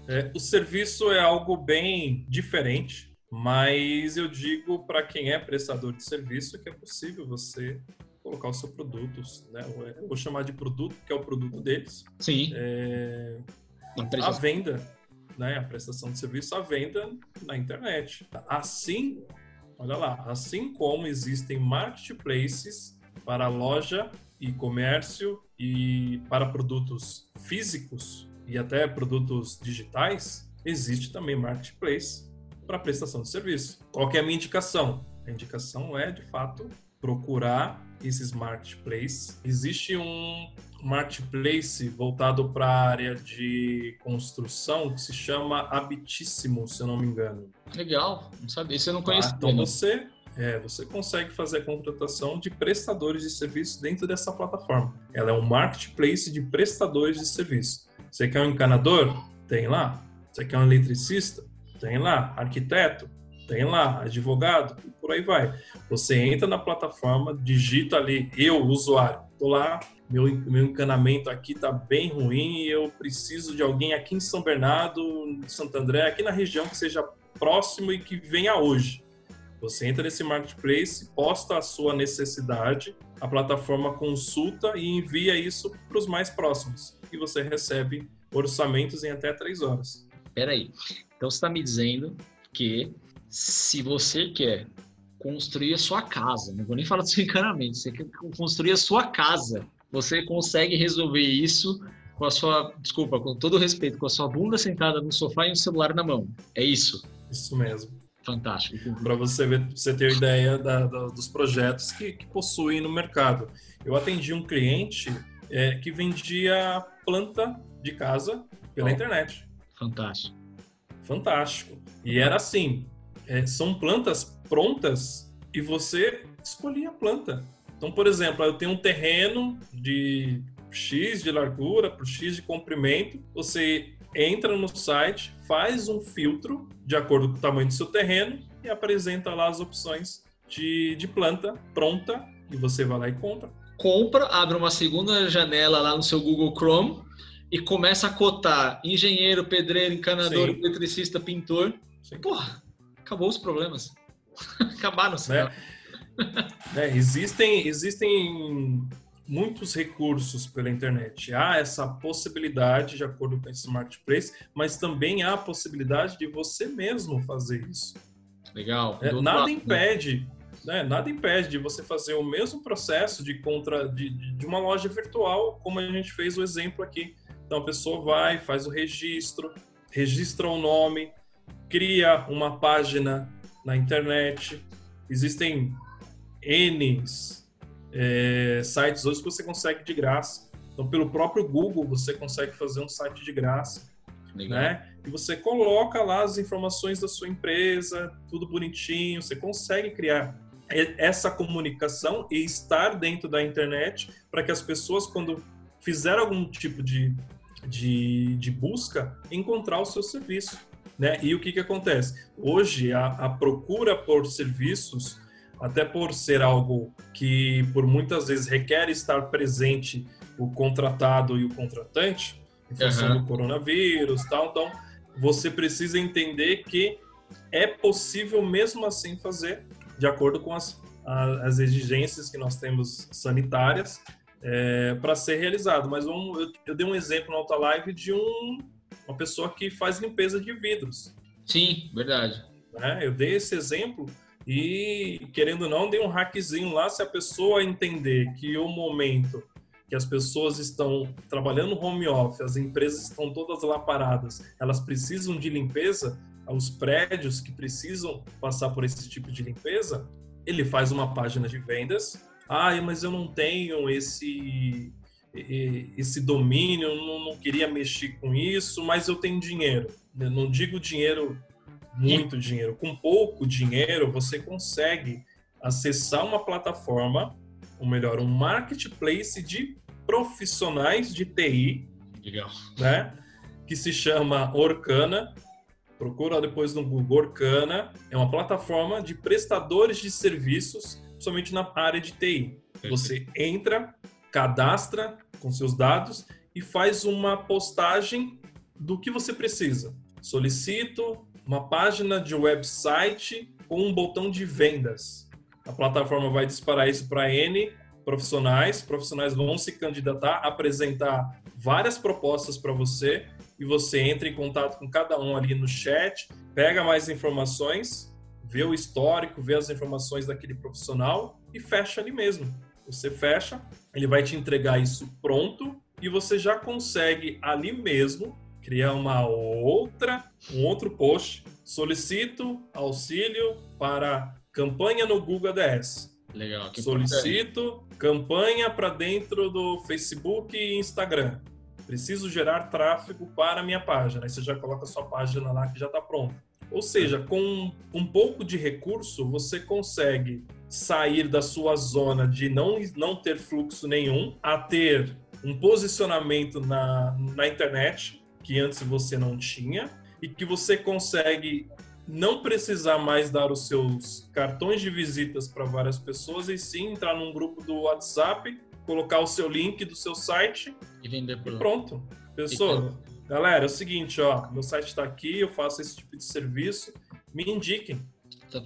é, o serviço é algo bem diferente, mas eu digo para quem é prestador de serviço que é possível você colocar o seu produto, né? Eu vou chamar de produto, que é o produto deles. Sim. É, a venda, né? A prestação de serviço, a venda na internet. Assim, olha lá, assim como existem marketplaces para loja e comércio e para produtos físicos, e até produtos digitais, existe também marketplace para prestação de serviço. Qual é a minha indicação? A indicação é, de fato, procurar esses marketplaces. Existe um marketplace voltado para a área de construção que se chama Habitíssimo, se eu não me engano. Legal, não sabia, isso eu não conheço. Ah, então você, é, você consegue fazer a contratação de prestadores de serviço dentro dessa plataforma. Ela é um marketplace de prestadores de serviço. Você quer um encanador? Tem lá. Você quer um eletricista? Tem lá. Arquiteto? Tem lá. Advogado? E por aí vai. Você entra na plataforma, digita ali, eu, usuário, tô lá, meu, meu encanamento aqui tá bem ruim e eu preciso de alguém aqui em São Bernardo, em Santo André, aqui na região que seja próximo e que venha hoje. Você entra nesse marketplace, posta a sua necessidade, a plataforma consulta e envia isso para os mais próximos e você recebe orçamentos em até três horas. Peraí, então você está me dizendo que se você quer construir a sua casa, não vou nem falar do seu <laughs> encanamento, você quer construir a sua casa, você consegue resolver isso com a sua, desculpa, com todo respeito, com a sua bunda sentada no sofá e um celular na mão. É isso? Isso mesmo. Fantástico. Para você ver, você ter ideia da, da, dos projetos que, que possuem no mercado. Eu atendi um cliente é, que vendia planta de casa pela oh, internet. Fantástico. Fantástico. E era assim: é, são plantas prontas e você escolhia a planta. Então, por exemplo, eu tenho um terreno de X de largura por X de comprimento. Você entra no site, faz um filtro de acordo com o tamanho do seu terreno e apresenta lá as opções de, de planta pronta e você vai lá e compra compra, abre uma segunda janela lá no seu Google Chrome e começa a cotar engenheiro, pedreiro, encanador, Sim. eletricista, pintor. Sim. Porra, acabou os problemas. <laughs> Acabaram-se. Né? né? Existem, existem muitos recursos pela internet. Há essa possibilidade, de acordo com esse marketplace, mas também há a possibilidade de você mesmo fazer isso. Legal. É, nada lado, né? impede, né? né? Nada impede de você fazer o mesmo processo de contra de, de uma loja virtual, como a gente fez o exemplo aqui. Então a pessoa vai, faz o registro, registra o nome, cria uma página na internet. Existem N é, sites hoje que você consegue de graça. Então, pelo próprio Google, você consegue fazer um site de graça. Legal. Né? E você coloca lá as informações da sua empresa, tudo bonitinho, você consegue criar essa comunicação e estar dentro da internet para que as pessoas, quando fizer algum tipo de, de, de busca, encontrar o seu serviço. Né? E o que, que acontece? Hoje, a, a procura por serviços, até por ser algo que por muitas vezes requer estar presente o contratado e o contratante, em função uhum. do coronavírus tal, então você precisa entender que é possível mesmo assim fazer de acordo com as, as exigências que nós temos sanitárias é, para ser realizado. Mas vamos, eu, eu, dei um exemplo na outra live de um, uma pessoa que faz limpeza de vidros. Sim, verdade. Né? Eu dei esse exemplo e, querendo ou não, dei um hackzinho lá. Se a pessoa entender que o momento que as pessoas estão trabalhando home office, as empresas estão todas lá paradas, elas precisam de limpeza, os prédios que precisam passar por esse tipo de limpeza, ele faz uma página de vendas. Ah, mas eu não tenho esse esse domínio, não, não queria mexer com isso, mas eu tenho dinheiro. Eu não digo dinheiro, muito dinheiro. Com pouco dinheiro, você consegue acessar uma plataforma ou melhor, um marketplace de profissionais de TI, Legal. né? Que se chama Orkana. Procura depois no Google Orkana. É uma plataforma de prestadores de serviços, somente na área de TI. Você entra, cadastra com seus dados e faz uma postagem do que você precisa. Solicito uma página de website com um botão de vendas a plataforma vai disparar isso para N profissionais, profissionais vão se candidatar, apresentar várias propostas para você e você entra em contato com cada um ali no chat, pega mais informações, vê o histórico, vê as informações daquele profissional e fecha ali mesmo. Você fecha, ele vai te entregar isso pronto e você já consegue ali mesmo criar uma outra, um outro post. Solicito auxílio para campanha no Google ADS. Legal. Solicito campanha para dentro do Facebook e Instagram. Preciso gerar tráfego para a minha página. Aí você já coloca a sua página lá que já está pronta. Ou seja, com um pouco de recurso, você consegue sair da sua zona de não, não ter fluxo nenhum a ter um posicionamento na, na internet que antes você não tinha e que você consegue não precisar mais dar os seus cartões de visitas para várias pessoas e sim entrar num grupo do WhatsApp, colocar o seu link do seu site e vender por e pronto. Pessoa, galera, é o seguinte, ó, meu site está aqui, eu faço esse tipo de serviço, me indiquem. Tá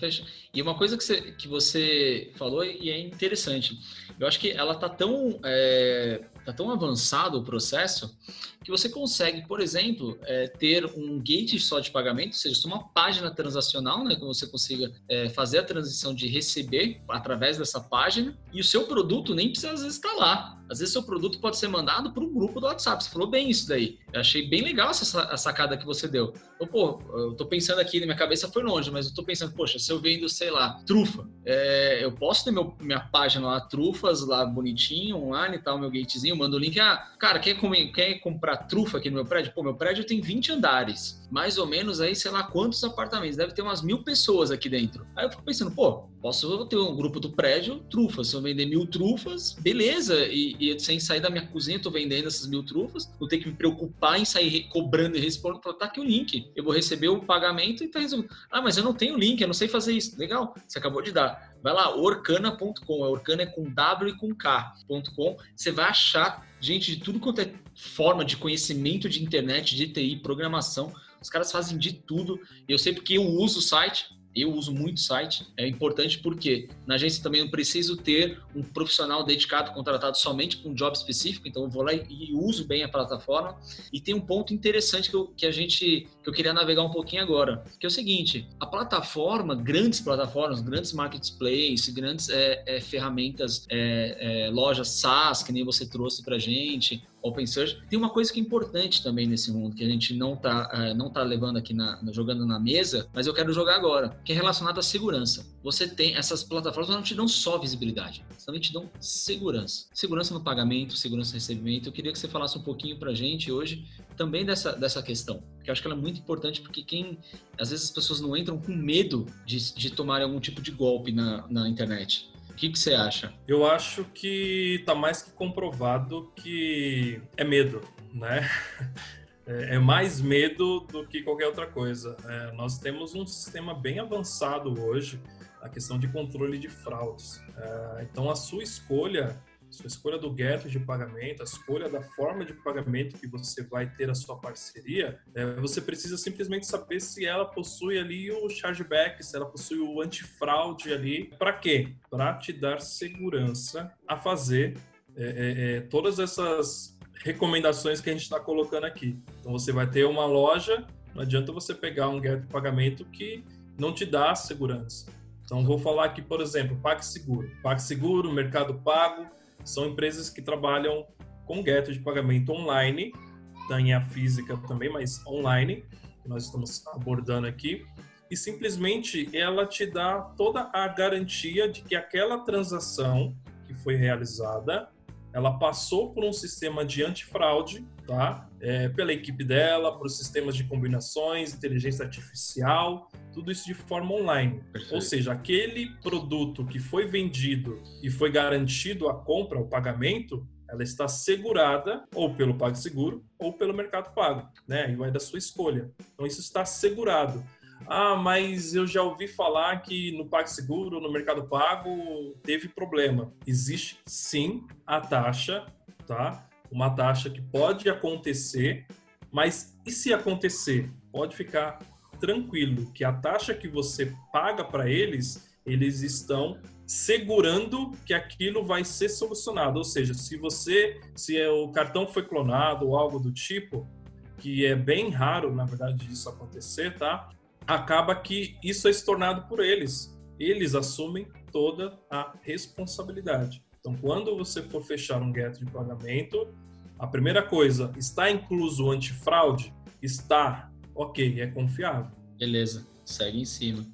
e uma coisa que você, que você falou e é interessante, eu acho que ela tá tão é, tá tão avançado o processo que você consegue, por exemplo, é, ter um gate só de pagamento, ou seja, uma página transacional, né, que você consiga é, fazer a transição de receber através dessa página e o seu produto nem precisa às vezes estar lá. Às vezes seu produto pode ser mandado para um grupo do WhatsApp. Você falou bem isso daí. Eu achei bem legal essa sacada que você deu. Então, pô, eu tô pensando aqui, na minha cabeça foi longe, mas eu tô pensando, poxa, se eu vendo, sei lá, trufa, é, eu posso ter meu, minha página lá, trufas, lá bonitinho, online e tal, meu gatezinho, rapidinho, manda o link. Ah, cara, quer, comer, quer comprar trufa aqui no meu prédio? Pô, meu prédio tem 20 andares. Mais ou menos aí, sei lá quantos apartamentos. Deve ter umas mil pessoas aqui dentro. Aí eu fico pensando, pô, posso ter um grupo do prédio, trufas. Se eu vender mil trufas, beleza. E, e sem sair da minha cozinha, tô vendendo essas mil trufas. Vou ter que me preocupar em sair cobrando e respondendo. Tá aqui o link. Eu vou receber o pagamento e tá resolvido. Ah, mas eu não tenho link, eu não sei fazer isso. Legal, você acabou de dar. Vai lá, orkana.com. Orkana é com W e com K.com. Você vai achar gente de tudo quanto é forma de conhecimento de internet, de TI, programação. Os caras fazem de tudo. Eu sei porque eu uso o site eu uso muito site. É importante porque na agência também eu preciso ter um profissional dedicado, contratado somente para um job específico. Então eu vou lá e uso bem a plataforma. E tem um ponto interessante que, eu, que a gente que eu queria navegar um pouquinho agora, que é o seguinte: a plataforma, grandes plataformas, grandes marketplaces, grandes é, é, ferramentas, é, é lojas SaaS que nem você trouxe para gente, open source. Tem uma coisa que é importante também nesse mundo, que a gente não está uh, não tá levando aqui, na, jogando na mesa, mas eu quero jogar agora, que é relacionado à segurança. Você tem, essas plataformas não te dão só visibilidade, também te dão segurança. Segurança no pagamento, segurança no recebimento. Eu queria que você falasse um pouquinho para a gente hoje também dessa, dessa questão, que eu acho que ela é muito importante, porque quem, às vezes as pessoas não entram com medo de, de tomarem algum tipo de golpe na, na internet. O que, você acha? Eu acho que está mais que comprovado que é medo, né? <laughs> É, é mais medo do que qualquer outra coisa. É, nós temos um sistema bem avançado hoje, a questão de controle de fraudes. É, então, a sua escolha sua escolha do gateway de pagamento, a escolha da forma de pagamento que você vai ter a sua parceria, é, você precisa simplesmente saber se ela possui ali o chargeback, se ela possui o antifraude ali. Para quê? Para te dar segurança a fazer é, é, é, todas essas recomendações que a gente está colocando aqui. Então você vai ter uma loja, não adianta você pegar um gateway de pagamento que não te dá segurança. Então vou falar aqui, por exemplo, PagSeguro. PagSeguro, Mercado Pago, são empresas que trabalham com gateway de pagamento online, tem a física também, mas online, nós estamos abordando aqui, e simplesmente ela te dá toda a garantia de que aquela transação que foi realizada, ela passou por um sistema de antifraude, tá? É, pela equipe dela, por sistemas de combinações, inteligência artificial, tudo isso de forma online. Perfeito. Ou seja, aquele produto que foi vendido e foi garantido a compra, o pagamento, ela está segurada ou pelo PagSeguro ou pelo Mercado Pago, né? E vai da sua escolha. Então isso está segurado. Ah, mas eu já ouvi falar que no PagSeguro, no Mercado Pago, teve problema. Existe sim a taxa, tá? Uma taxa que pode acontecer, mas e se acontecer? Pode ficar tranquilo que a taxa que você paga para eles, eles estão segurando que aquilo vai ser solucionado. Ou seja, se você, se é o cartão foi clonado ou algo do tipo, que é bem raro, na verdade, isso acontecer, tá? Acaba que isso é estornado por eles. Eles assumem toda a responsabilidade. Então, quando você for fechar um get de pagamento, a primeira coisa, está incluso o antifraude? Está ok, é confiável. Beleza, segue em cima.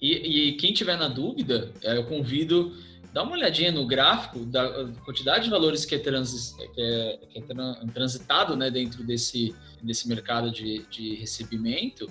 E, e quem tiver na dúvida, é, eu convido dá uma olhadinha no gráfico da quantidade de valores que é, que é, que é transitado né, dentro desse, desse mercado de, de recebimento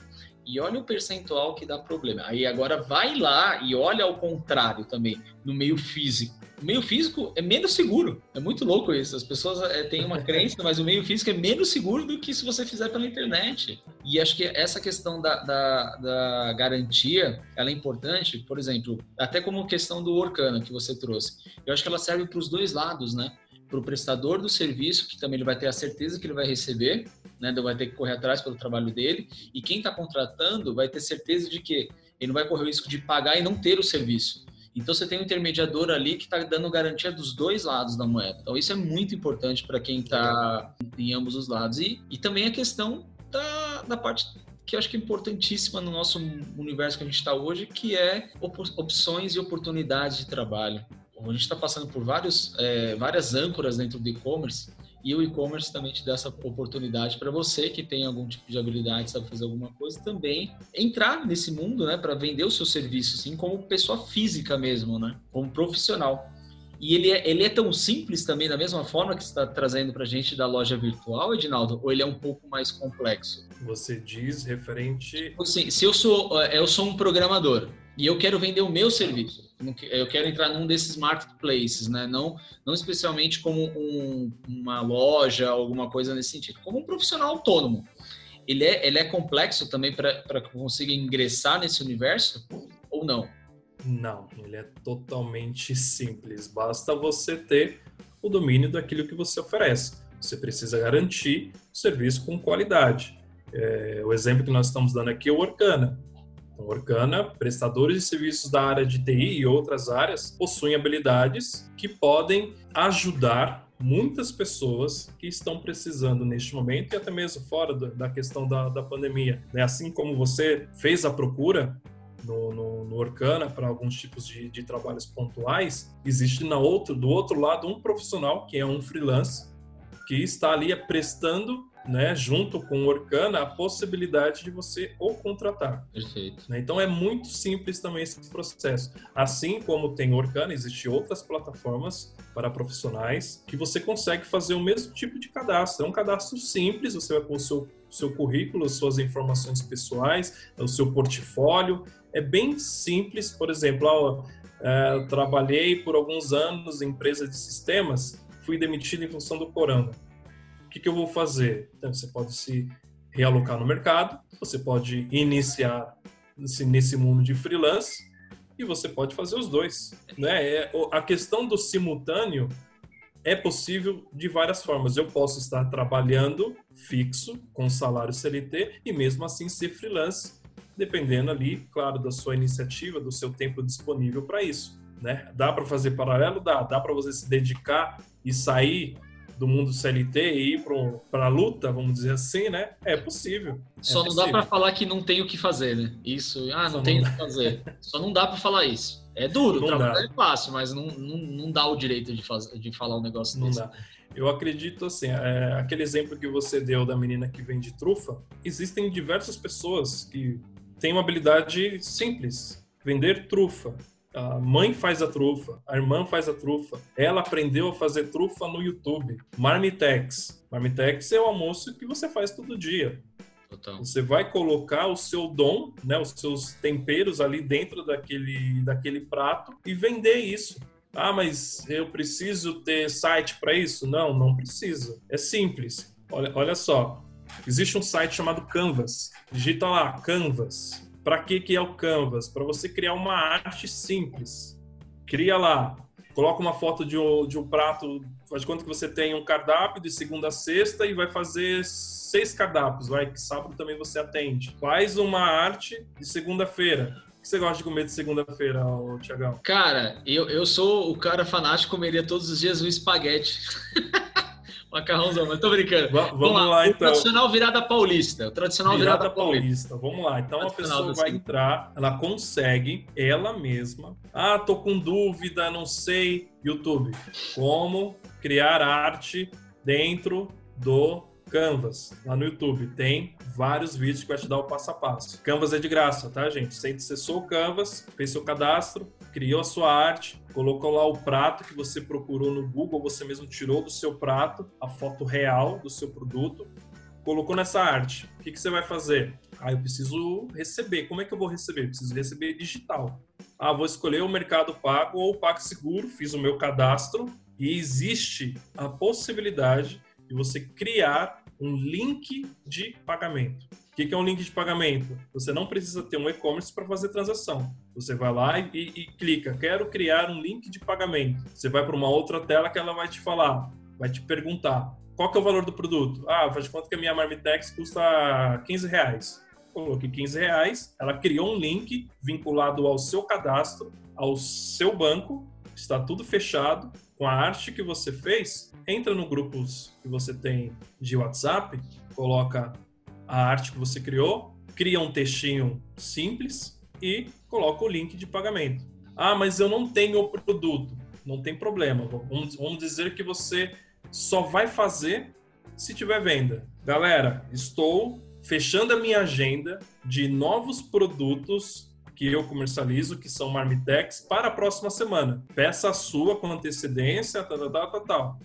e olha o percentual que dá problema. Aí agora vai lá e olha ao contrário também, no meio físico o meio físico é menos seguro. É muito louco isso. As pessoas é, têm uma crença, mas o meio físico é menos seguro do que se você fizer pela internet. E acho que essa questão da, da, da garantia, ela é importante, por exemplo, até como questão do Orkana que você trouxe. Eu acho que ela serve para os dois lados, né? Para o prestador do serviço, que também ele vai ter a certeza que ele vai receber, né? Não vai ter que correr atrás pelo trabalho dele. E quem está contratando vai ter certeza de que ele não vai correr o risco de pagar e não ter o serviço. Então você tem um intermediador ali que está dando garantia dos dois lados da moeda. Então isso é muito importante para quem está em ambos os lados. E, e também a questão da, da parte que eu acho que é importantíssima no nosso universo que a gente está hoje, que é opções e oportunidades de trabalho. A gente está passando por vários, é, várias âncoras dentro do e-commerce e o e-commerce também te dá essa oportunidade para você que tem algum tipo de habilidade, sabe fazer alguma coisa, também entrar nesse mundo, né, para vender o seu serviço, assim, como pessoa física mesmo, né, como profissional. E ele é, ele é tão simples também, da mesma forma que você está trazendo para a gente da loja virtual, Edinaldo? Ou ele é um pouco mais complexo? Você diz referente. Tipo assim, se eu sou, eh, eu sou um programador e eu quero vender o meu serviço, eu quero entrar num desses marketplaces, né? Não, não especialmente como um, uma loja, alguma coisa nesse sentido, como um profissional autônomo. Ele é, ele é complexo também para que eu consiga ingressar nesse universo ou não? Não, ele é totalmente simples. Basta você ter o domínio daquilo que você oferece. Você precisa garantir o serviço com qualidade. É, o exemplo que nós estamos dando aqui é o Orkana. Então, Orkana, prestadores de serviços da área de TI e outras áreas, possuem habilidades que podem ajudar muitas pessoas que estão precisando neste momento e até mesmo fora da questão da, da pandemia. Né? Assim como você fez a procura, no, no, no para alguns tipos de, de, trabalhos pontuais, existe na outro, do outro lado um profissional que é um freelance que está ali prestando, né, junto com o Orkana, a possibilidade de você o contratar. Perfeito. Né? Então é muito simples também esse processo. Assim como tem o Orkana, existem outras plataformas para profissionais que você consegue fazer o mesmo tipo de cadastro. É um cadastro simples, você vai pôr o seu seu currículo, suas informações pessoais, o seu portfólio. É bem simples, por exemplo, ó, é, trabalhei por alguns anos em empresa de sistemas, fui demitido em função do corona. Que, que eu vou fazer? Então, você pode se realocar no mercado, você pode iniciar nesse, nesse mundo de freelance e você pode fazer os dois. Né? É, a questão do simultâneo é possível de várias formas. Eu posso estar trabalhando fixo, com salário CLT, e mesmo assim ser freelance, dependendo ali, claro, da sua iniciativa, do seu tempo disponível para isso. Né? Dá para fazer paralelo? Dá. Dá para você se dedicar e sair do mundo CLT e ir para a luta, vamos dizer assim, né? É possível. É Só não dá para falar que não tem o que fazer, né? Isso, ah, não Só tem o que fazer. Só não dá para falar isso. É duro, não trabalho dá. é fácil, mas não, não, não dá o direito de, fazer, de falar um negócio não desse. Dá. Eu acredito assim, é, aquele exemplo que você deu da menina que vende trufa, existem diversas pessoas que têm uma habilidade simples, vender trufa. A mãe faz a trufa, a irmã faz a trufa. Ela aprendeu a fazer trufa no YouTube. Marmitex. Marmitex é o almoço que você faz todo dia. Total. Você vai colocar o seu dom, né, os seus temperos ali dentro daquele, daquele prato e vender isso. Ah, mas eu preciso ter site para isso? Não, não precisa. É simples. Olha, olha só. Existe um site chamado Canvas. Digita lá, Canvas. Para que, que é o Canvas? Para você criar uma arte simples. Cria lá. Coloca uma foto de um, de um prato. Faz de conta que você tem um cardápio de segunda a sexta e vai fazer seis cardápios. Vai, que sábado também você atende. Faz uma arte de segunda-feira que você gosta de comer de segunda-feira, Tiagão? Cara, eu, eu sou o cara fanático, comeria todos os dias um espaguete. <laughs> Macarrãozão, mas tô brincando. Va vamos, vamos, lá, então. O tradicional virada paulista. O tradicional virada, virada paulista. paulista. Vamos lá. Então a pessoa vai entrar, ela consegue, ela mesma. Ah, tô com dúvida, não sei. YouTube. Como criar arte dentro do Canvas, lá no YouTube. Tem vários vídeos que vai te dar o passo a passo. Canvas é de graça, tá, gente? Você acessou o Canvas, fez seu cadastro, criou a sua arte, colocou lá o prato que você procurou no Google, você mesmo tirou do seu prato a foto real do seu produto, colocou nessa arte. O que, que você vai fazer? Ah, eu preciso receber. Como é que eu vou receber? Eu preciso receber digital. Ah, vou escolher o Mercado Pago ou o PagSeguro, fiz o meu cadastro e existe a possibilidade de você criar um link de pagamento. O que é um link de pagamento? Você não precisa ter um e-commerce para fazer transação. Você vai lá e, e, clica, quero criar um link de pagamento. Você vai para uma outra tela que ela vai te falar, vai te perguntar, qual que é o valor do produto? Ah, faz de conta que a minha Marmitex custa 15 reais. Coloquei 15 reais, ela criou um link vinculado ao seu cadastro, ao seu banco, está tudo fechado, com a arte que você fez, entra no grupos que você tem de WhatsApp, coloca a arte que você criou, cria um textinho simples e coloca o link de pagamento. Ah, mas eu não tenho o produto. Não tem problema. Vamos, dizer que você só vai fazer se tiver venda. Galera, estou fechando a minha agenda de novos produtos que eu comercializo, que são Marmitex, para a próxima semana. Peça a sua com antecedência, tal, tal, tal, tal.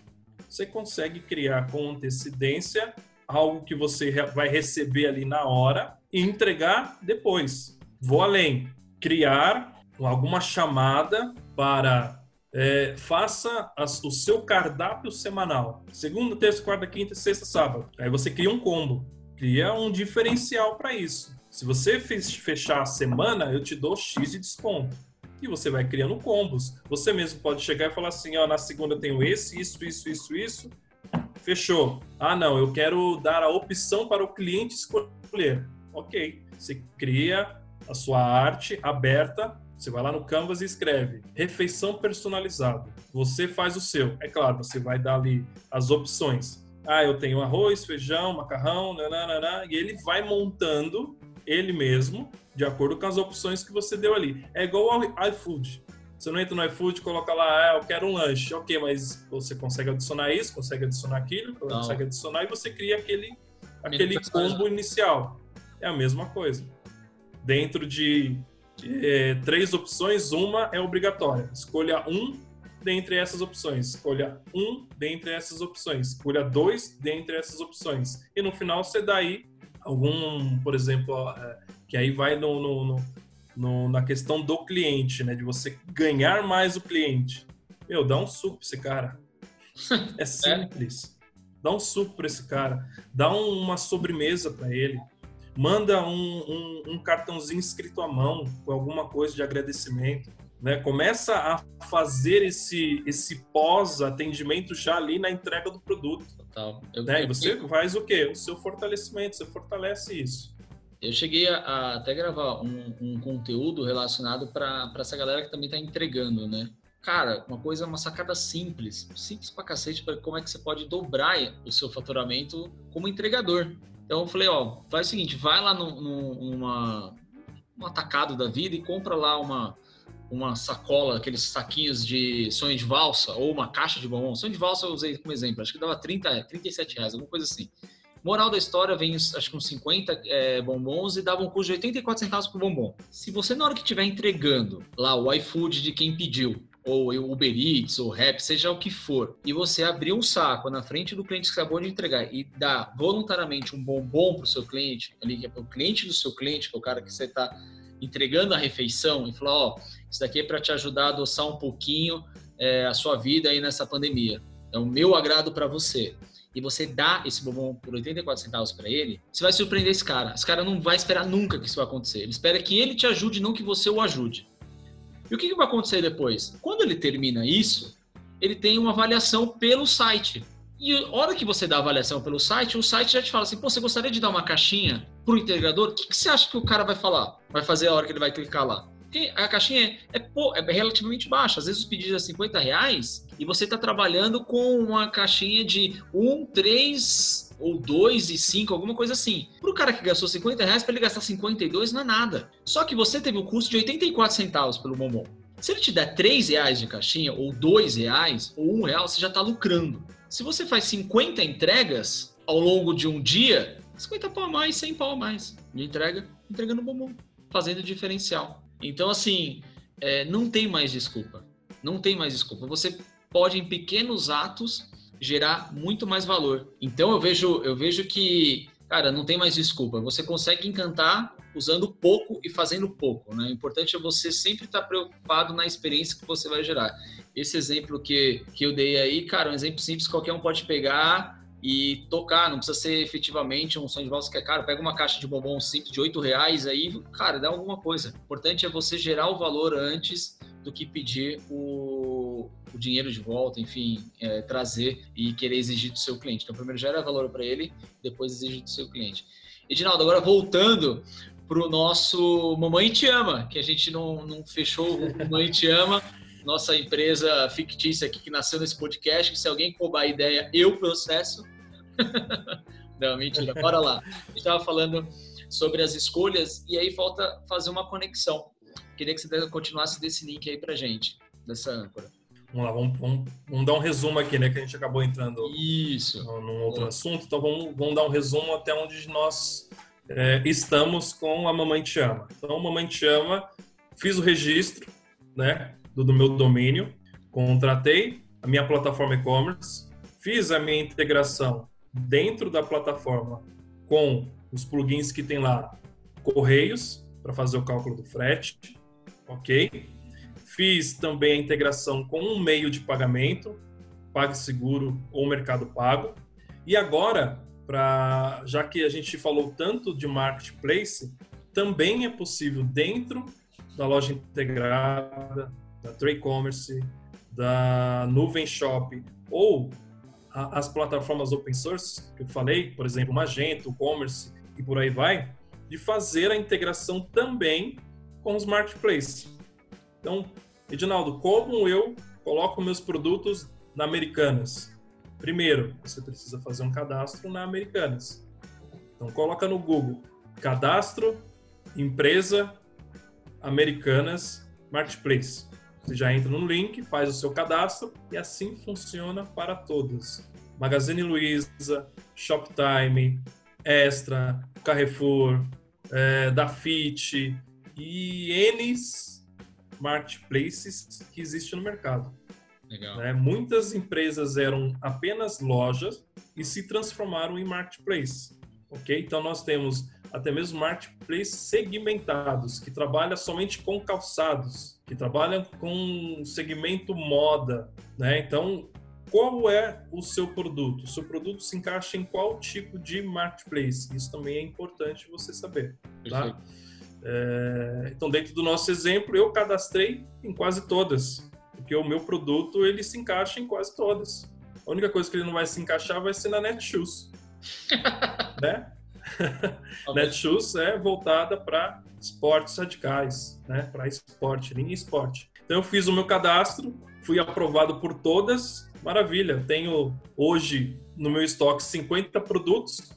Você consegue criar com antecedência algo que você vai receber ali na hora e entregar depois. Vou além, criar alguma chamada para é, faça as, o seu cardápio semanal. Segunda, terça, quarta, quinta, sexta, sábado. Aí você cria um combo, cria um diferencial para isso. Se você fechar a semana, eu te dou X de desconto. E você vai criando combos. Você mesmo pode chegar e falar assim: ó, na segunda eu tenho esse, isso, isso, isso, isso. Fechou. Ah, não, eu quero dar a opção para o cliente escolher. Ok. Você cria a sua arte aberta você vai lá no Canvas e escreve refeição personalizada. Você faz o seu. É claro, você vai dar ali as opções. Ah, eu tenho arroz, feijão, macarrão, nananana, e ele vai montando ele mesmo de acordo com as opções que você deu ali. É igual ao iFood. Você não entra no iFood, coloca lá, ah, eu quero um lanche. Ok, mas você consegue adicionar isso, consegue adicionar aquilo, não. consegue adicionar e você cria aquele, aquele combo inicial. É a mesma coisa. Dentro de é, três opções, uma é obrigatória. Escolha um dentre essas opções. Escolha um dentre essas opções. Escolha dois dentre essas opções. E no final você dá aí algum, por exemplo, é, que aí vai no, no, no, no, na questão do cliente, né? De você ganhar mais o cliente. Meu, dá um suco pra esse cara. É <laughs> simples. Dá um suco para esse cara. Dá um, uma sobremesa para ele manda um, um, um, cartãozinho escrito à mão com alguma coisa de agradecimento. Né? Começa a fazer esse, esse pós-atendimento já ali na entrega do produto. Total. Eu, né? E você eu... faz o quê? O seu fortalecimento, você fortalece isso. Eu cheguei a, a até gravar um, um, conteúdo relacionado para essa galera que também está entregando, né? Cara, uma coisa, uma sacada simples, simples pra cacete, para como é que você pode dobrar o seu faturamento como entregador. Então eu falei, ó, faz o seguinte, vai lá no, um atacado da vida e compra lá uma, uma sacola, aqueles saquinhos de sonho de valsa, ou uma caixa de bombom. Sonho de valsa eu usei como exemplo, acho que dava 30, 37 reais, alguma coisa assim. Moral da história, vem acho que uns 50 é, bombons e dava um custo de 84 centavos por bombom. Se você, na hora que estiver entregando lá o iFood de quem pediu, ou Uber Eats, ou Rap, seja o que for, e você abrir um saco na frente do cliente que acabou de entregar e dar voluntariamente um bombom para o seu cliente, ali, que é o cliente do seu cliente, que é o cara que você está entregando a refeição, e falar: Ó, oh, isso daqui é para te ajudar a adoçar um pouquinho é, a sua vida aí nessa pandemia. É o meu agrado para você. E você dá esse bombom por 84 centavos para ele, você vai surpreender esse cara. Esse cara não vai esperar nunca que isso vai acontecer. Ele espera que ele te ajude, não que você o ajude. E o que, que vai acontecer depois? Quando ele termina isso, ele tem uma avaliação pelo site. E a hora que você dá a avaliação pelo site, o site já te fala assim: Pô, você gostaria de dar uma caixinha para o integrador? O que, que, você acha que o cara vai falar? Vai fazer a hora que ele vai clicar lá? Porque a caixinha é, é, é relativamente baixa. Às vezes os pedidos é 50 reais e você está trabalhando com uma caixinha de 1, 3, ou 2 e 5, alguma coisa assim. Para o cara que gastou 50 reais, para ele gastar 52 não é nada. Só que você teve o custo de 84 centavos pelo bombom. Se ele te der 3 reais de caixinha, ou 2 reais, ou 1 real, você já está lucrando. Se você faz 50 entregas ao longo de um dia, 50 pau a mais, 100 pau a mais de entrega, entregando bombom, fazendo diferencial. Então, assim, é, não tem mais desculpa. Não tem mais desculpa. Você pode, em pequenos atos, gerar muito mais valor. Então eu vejo, eu vejo que, cara, não tem mais desculpa. Você consegue encantar usando pouco e fazendo pouco, né? O importante é você sempre estar preocupado na experiência que você vai gerar. Esse exemplo que, que eu dei aí, cara, um exemplo simples, qualquer um pode pegar e tocar, não precisa ser efetivamente um som de valsa que é caro, pega uma caixa de bombom simples de oito reais aí, cara, dá alguma coisa. O importante é você gerar o valor antes do que pedir o, o dinheiro de volta, enfim, é, trazer e querer exigir do seu cliente. Então, primeiro gera valor para ele, depois exige do seu cliente. Edinaldo, agora voltando para o nosso Mamãe Te Ama, que a gente não, não fechou o Mamãe Te Ama, nossa empresa fictícia aqui que nasceu nesse podcast, que se alguém roubar a ideia, eu processo. <laughs> não, mentira, bora lá. A gente estava falando sobre as escolhas e aí falta fazer uma conexão Queria que você continuasse desse link aí pra gente, dessa âncora. Vamos lá, vamos, vamos, vamos, dar um resumo aqui, né? Que a gente acabou entrando Isso. num outro é. assunto. Então vamos, vamos dar um resumo até onde nós é, estamos com a Mamãe Te Ama. Então, Mamãe Te Ama, fiz o registro né, do, do meu domínio, contratei a minha plataforma e-commerce, fiz a minha integração dentro da plataforma com os plugins que tem lá, Correios, para fazer o cálculo do frete, ok? Fiz também a integração com um meio de pagamento, PagSeguro ou Mercado Pago. E agora, pra, já que a gente falou tanto de marketplace, também é possível dentro da loja integrada, da Trade Commerce, da Nuvem Shop ou a, as plataformas open source que eu falei, por exemplo, Magento, Commerce e por aí vai, de fazer a integração também com os marketplaces. Então, Edinaldo, como eu coloco meus produtos na Americanas? Primeiro, você precisa fazer um cadastro na Americanas. Então, coloca no Google cadastro empresa Americanas Marketplace. Você já entra no link, faz o seu cadastro e assim funciona para todos. Magazine Luiza, Shoptime, Extra, Carrefour, é, Dafit e N marketplaces que existem no mercado. Né? Muitas empresas eram apenas lojas e se transformaram em marketplace. Ok? Então nós temos até mesmo marketplaces segmentados, que trabalham somente com calçados, que trabalham com segmento moda, né? Então, qual é o seu produto? O seu produto se encaixa em qual tipo de marketplace? Isso também é importante você saber, tá? É, então, dentro do nosso exemplo, eu cadastrei em quase todas, porque o meu produto ele se encaixa em quase todas. A única coisa que ele não vai se encaixar vai ser na Netshoes, <laughs> né? Netshoes é voltada para esportes radicais, né? Para esporte, linha esporte. Então eu fiz o meu cadastro, fui aprovado por todas, maravilha. Tenho hoje no meu estoque 50 produtos,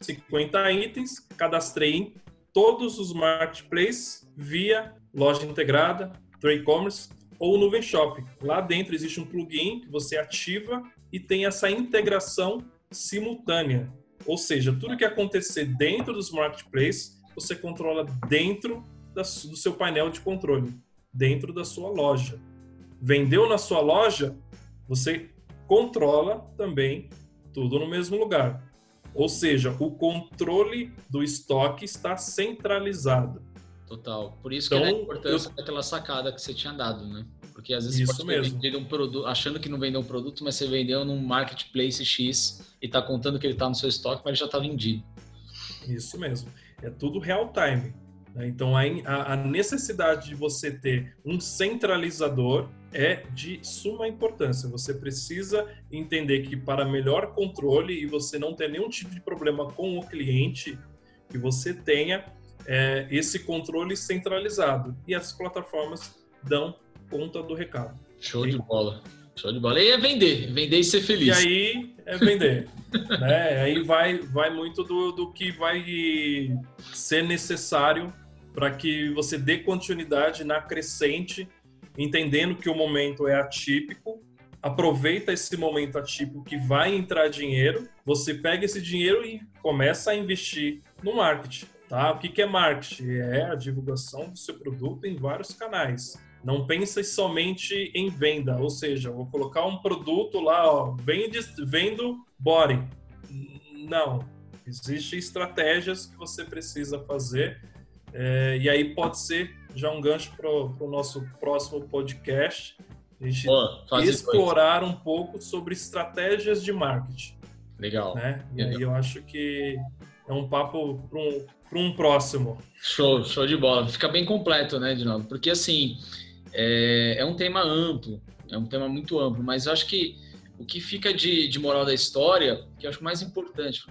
50 itens, cadastrei em todos os marketplaces via loja integrada, trade commerce ou nuvem shop. Lá dentro existe um plugin que você ativa e tem essa integração simultânea. Ou seja, tudo que acontecer dentro dos marketplaces, você controla dentro da, do seu painel de controle, dentro da sua loja. Vendeu na sua loja, você controla também tudo no mesmo lugar. Ou seja, o controle do estoque está centralizado. Total. Por isso então, que é a importância eu... daquela sacada que você tinha dado, né? Porque às vezes Isso você pode ter um produto, achando que não vendeu um produto, mas você vendeu num marketplace X e está contando que ele está no seu estoque, mas já está vendido. Isso mesmo. É tudo real time. Né? Então a, a necessidade de você ter um centralizador é de suma importância. Você precisa entender que para melhor controle e você não ter nenhum tipo de problema com o cliente, que você tenha é, esse controle centralizado. E as plataformas dão conta do recado. Show de bola. Show de bola. E é vender, vender e ser feliz. E aí é vender. <laughs> né? Aí vai, vai muito do, do que vai ser necessário para que você dê continuidade na crescente, entendendo que o momento é atípico. Aproveita esse momento atípico que vai entrar dinheiro, você pega esse dinheiro e começa a investir no marketing. Tá? O que, que é marketing? É a divulgação do seu produto em vários canais. Não pense somente em venda, ou seja, vou colocar um produto lá, ó, vende, vendo body. Não, existem estratégias que você precisa fazer é, e aí pode ser já um gancho para o no próximo podcast, a gente explorar um pouco sobre estratégias de marketing. Legal. Né? E Legal. aí eu acho que é um papo para um, um próximo. Show, show de bola. Fica bem completo, né, Edinaldo? Porque assim, é, é um tema amplo, é um tema muito amplo, mas eu acho que o que fica de, de moral da história, que eu acho mais importante,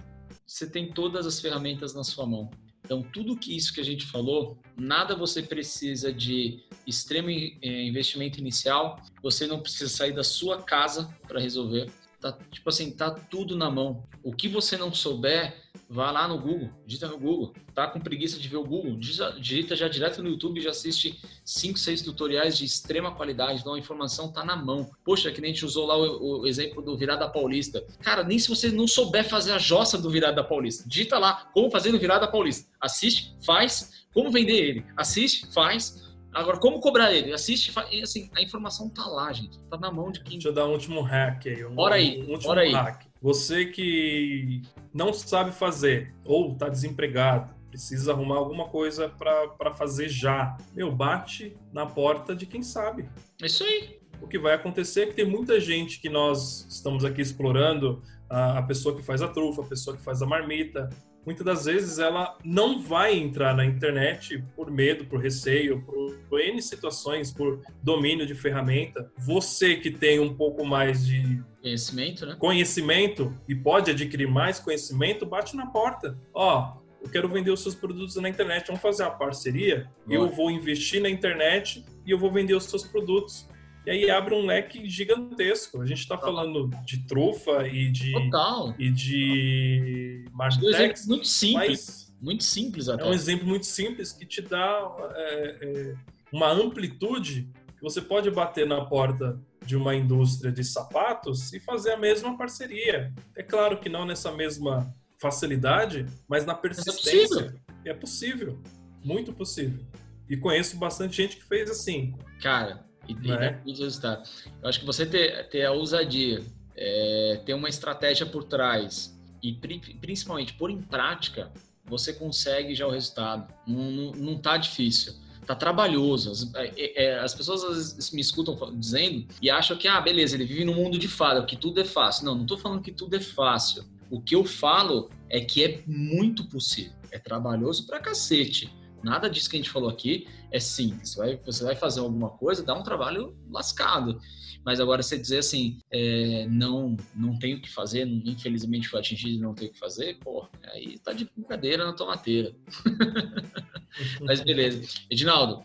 você tem todas as ferramentas na sua mão. Então, tudo que isso que a gente falou, nada você precisa de extremo é, investimento inicial, você não precisa sair da sua casa para resolver. Tá, tipo assim, tá tudo na mão. O que você não souber, vá lá no Google, digita no Google. Tá com preguiça de ver o Google? Digita já direto no YouTube, já assiste 5, 6 tutoriais de extrema qualidade, então a informação tá na mão. Poxa, que nem a gente usou lá o, o exemplo do Virada Paulista. Cara, nem se você não souber fazer a jossa do Virada Paulista, digita lá como fazer no Virada Paulista. Assiste, faz, como vender ele. Assiste, faz, Agora, como cobrar ele? Assiste, e assim, a informação tá lá, gente. Tá na mão de quem. Deixa eu dar um último hack aí. Um, bora aí, um último bora aí. hack. Você que não sabe fazer ou tá desempregado, precisa arrumar alguma coisa para fazer já. Meu, bate na porta de quem sabe. É isso aí. O que vai acontecer é que tem muita gente que nós estamos aqui explorando, a pessoa que faz a trufa, a pessoa que faz a marmita, muitas das vezes ela não vai entrar na internet por medo, por receio, por, por N situações, por domínio de ferramenta. Você que tem um pouco mais de conhecimento, né? Conhecimento e pode adquirir mais conhecimento, bate na porta. Ó, eu quero vender os seus produtos na internet, vamos fazer uma parceria? Eu vou investir na internet e eu vou vender os seus produtos. E aí abre um leque gigantesco. A gente está falando de trufa e de Total. e de Martex, muito simples, muito simples até. É um exemplo muito simples que te dá é, é, uma amplitude que você pode bater na porta de uma indústria de sapatos e fazer a mesma parceria. É claro que não nessa mesma facilidade, mas na persistência. é possível. É possível, muito possível. E conheço bastante gente que fez assim. Cara, e, né? e resultado. Eu acho que você ter, ter a ousadia, é, ter uma estratégia por trás e principalmente pôr em prática, você consegue já o resultado. Não, não, não tá difícil. Tá trabalhoso. As, é, é, as pessoas às vezes me escutam dizendo e acham que, ah, beleza, ele vive num mundo de fada, que tudo é fácil. Não, não tô falando que tudo é fácil. O que eu falo é que é muito possível. É trabalhoso pra cacete. Nada disso que a gente falou aqui é simples. Você vai, você vai fazer alguma coisa, dá um trabalho lascado. Mas agora você dizer assim, é, não, não tenho o que fazer, infelizmente foi atingido, não tenho o que fazer, pô, aí tá de brincadeira na tomateira. <laughs> Mas beleza. Edinaldo,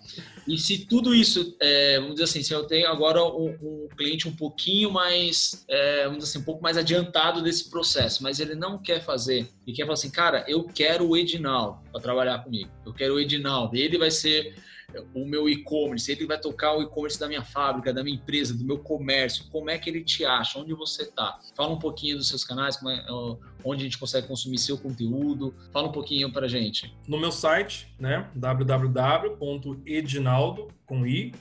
e se tudo isso, é, vamos dizer assim, se eu tenho agora um, um cliente um pouquinho mais, é, vamos dizer assim, um pouco mais adiantado desse processo, mas ele não quer fazer, e quer falar assim, cara, eu quero o Edinaldo para trabalhar comigo, eu quero o Edinaldo, ele vai ser o meu e-commerce, ele vai tocar o e-commerce da minha fábrica, da minha empresa, do meu comércio, como é que ele te acha, onde você está? Fala um pouquinho dos seus canais, é, onde a gente consegue consumir seu conteúdo, fala um pouquinho para gente. No meu site, né, www.edinaldo, com i,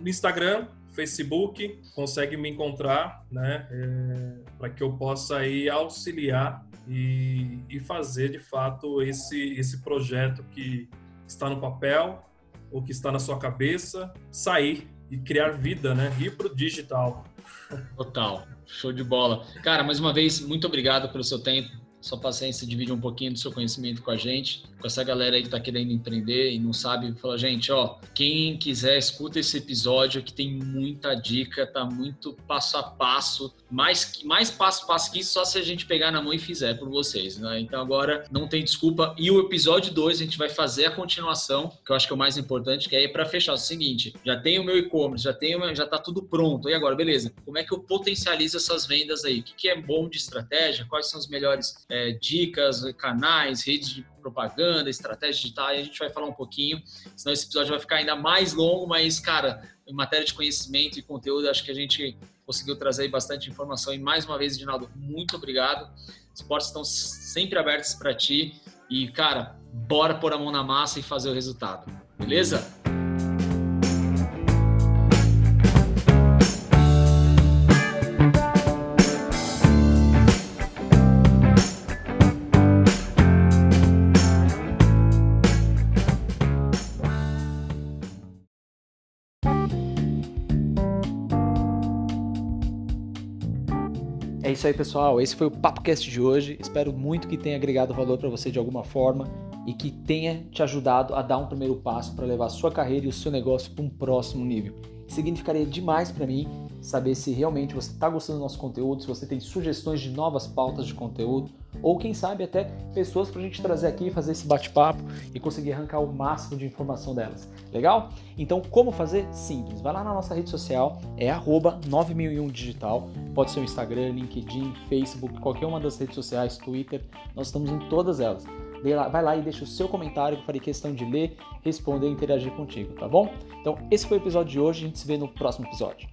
no Instagram, Facebook, consegue me encontrar, né, é, para que eu possa aí auxiliar e, e fazer de fato esse, esse projeto que está no papel ou que está na sua cabeça sair e criar vida, né? Ir para o digital. Total, show de bola. Cara, mais uma vez, muito obrigado pelo seu tempo sua paciência, dividir um pouquinho do seu conhecimento com a gente, com essa galera aí que está querendo empreender e não sabe, fala, gente, ó, quem quiser, escuta esse episódio que tem muita dica, tá muito passo a passo, mais, mais passo a passo que isso, só se a gente pegar na mão e fizer por vocês, né? Então agora não tem desculpa. E o episódio 2 a gente vai fazer a continuação, que eu acho que é o mais importante, que é para fechar o seguinte, já tem o meu e-commerce, já tem, já tá tudo pronto. E agora, beleza? Como é que eu potencializo essas vendas aí? O que, que é bom de estratégia? Quais são os melhores é, dicas, canais, redes de propaganda, estratégia digital, e a gente vai falar um pouquinho, senão esse episódio vai ficar ainda mais longo, mas, cara, em matéria de conhecimento e conteúdo, acho que a gente conseguiu trazer bastante informação. E mais uma vez, Edinaldo, muito obrigado. Os portas estão sempre abertos para ti. E, cara, bora pôr a mão na massa e fazer o resultado. Beleza? Isso aí, pessoal. Esse foi o PapoCast de hoje. Espero muito que tenha agregado valor para você de alguma forma e que tenha te ajudado a dar um primeiro passo para levar a sua carreira e o seu negócio para um próximo nível. Significaria demais para mim saber se realmente você está gostando do nosso conteúdo, se você tem sugestões de novas pautas de conteúdo, ou quem sabe até pessoas para a gente trazer aqui, fazer esse bate-papo e conseguir arrancar o máximo de informação delas. Legal? Então, como fazer? Simples. Vai lá na nossa rede social, é 9001digital. Pode ser o Instagram, LinkedIn, Facebook, qualquer uma das redes sociais, Twitter. Nós estamos em todas elas. Vai lá e deixa o seu comentário que eu farei questão de ler, responder e interagir contigo, tá bom? Então, esse foi o episódio de hoje. A gente se vê no próximo episódio.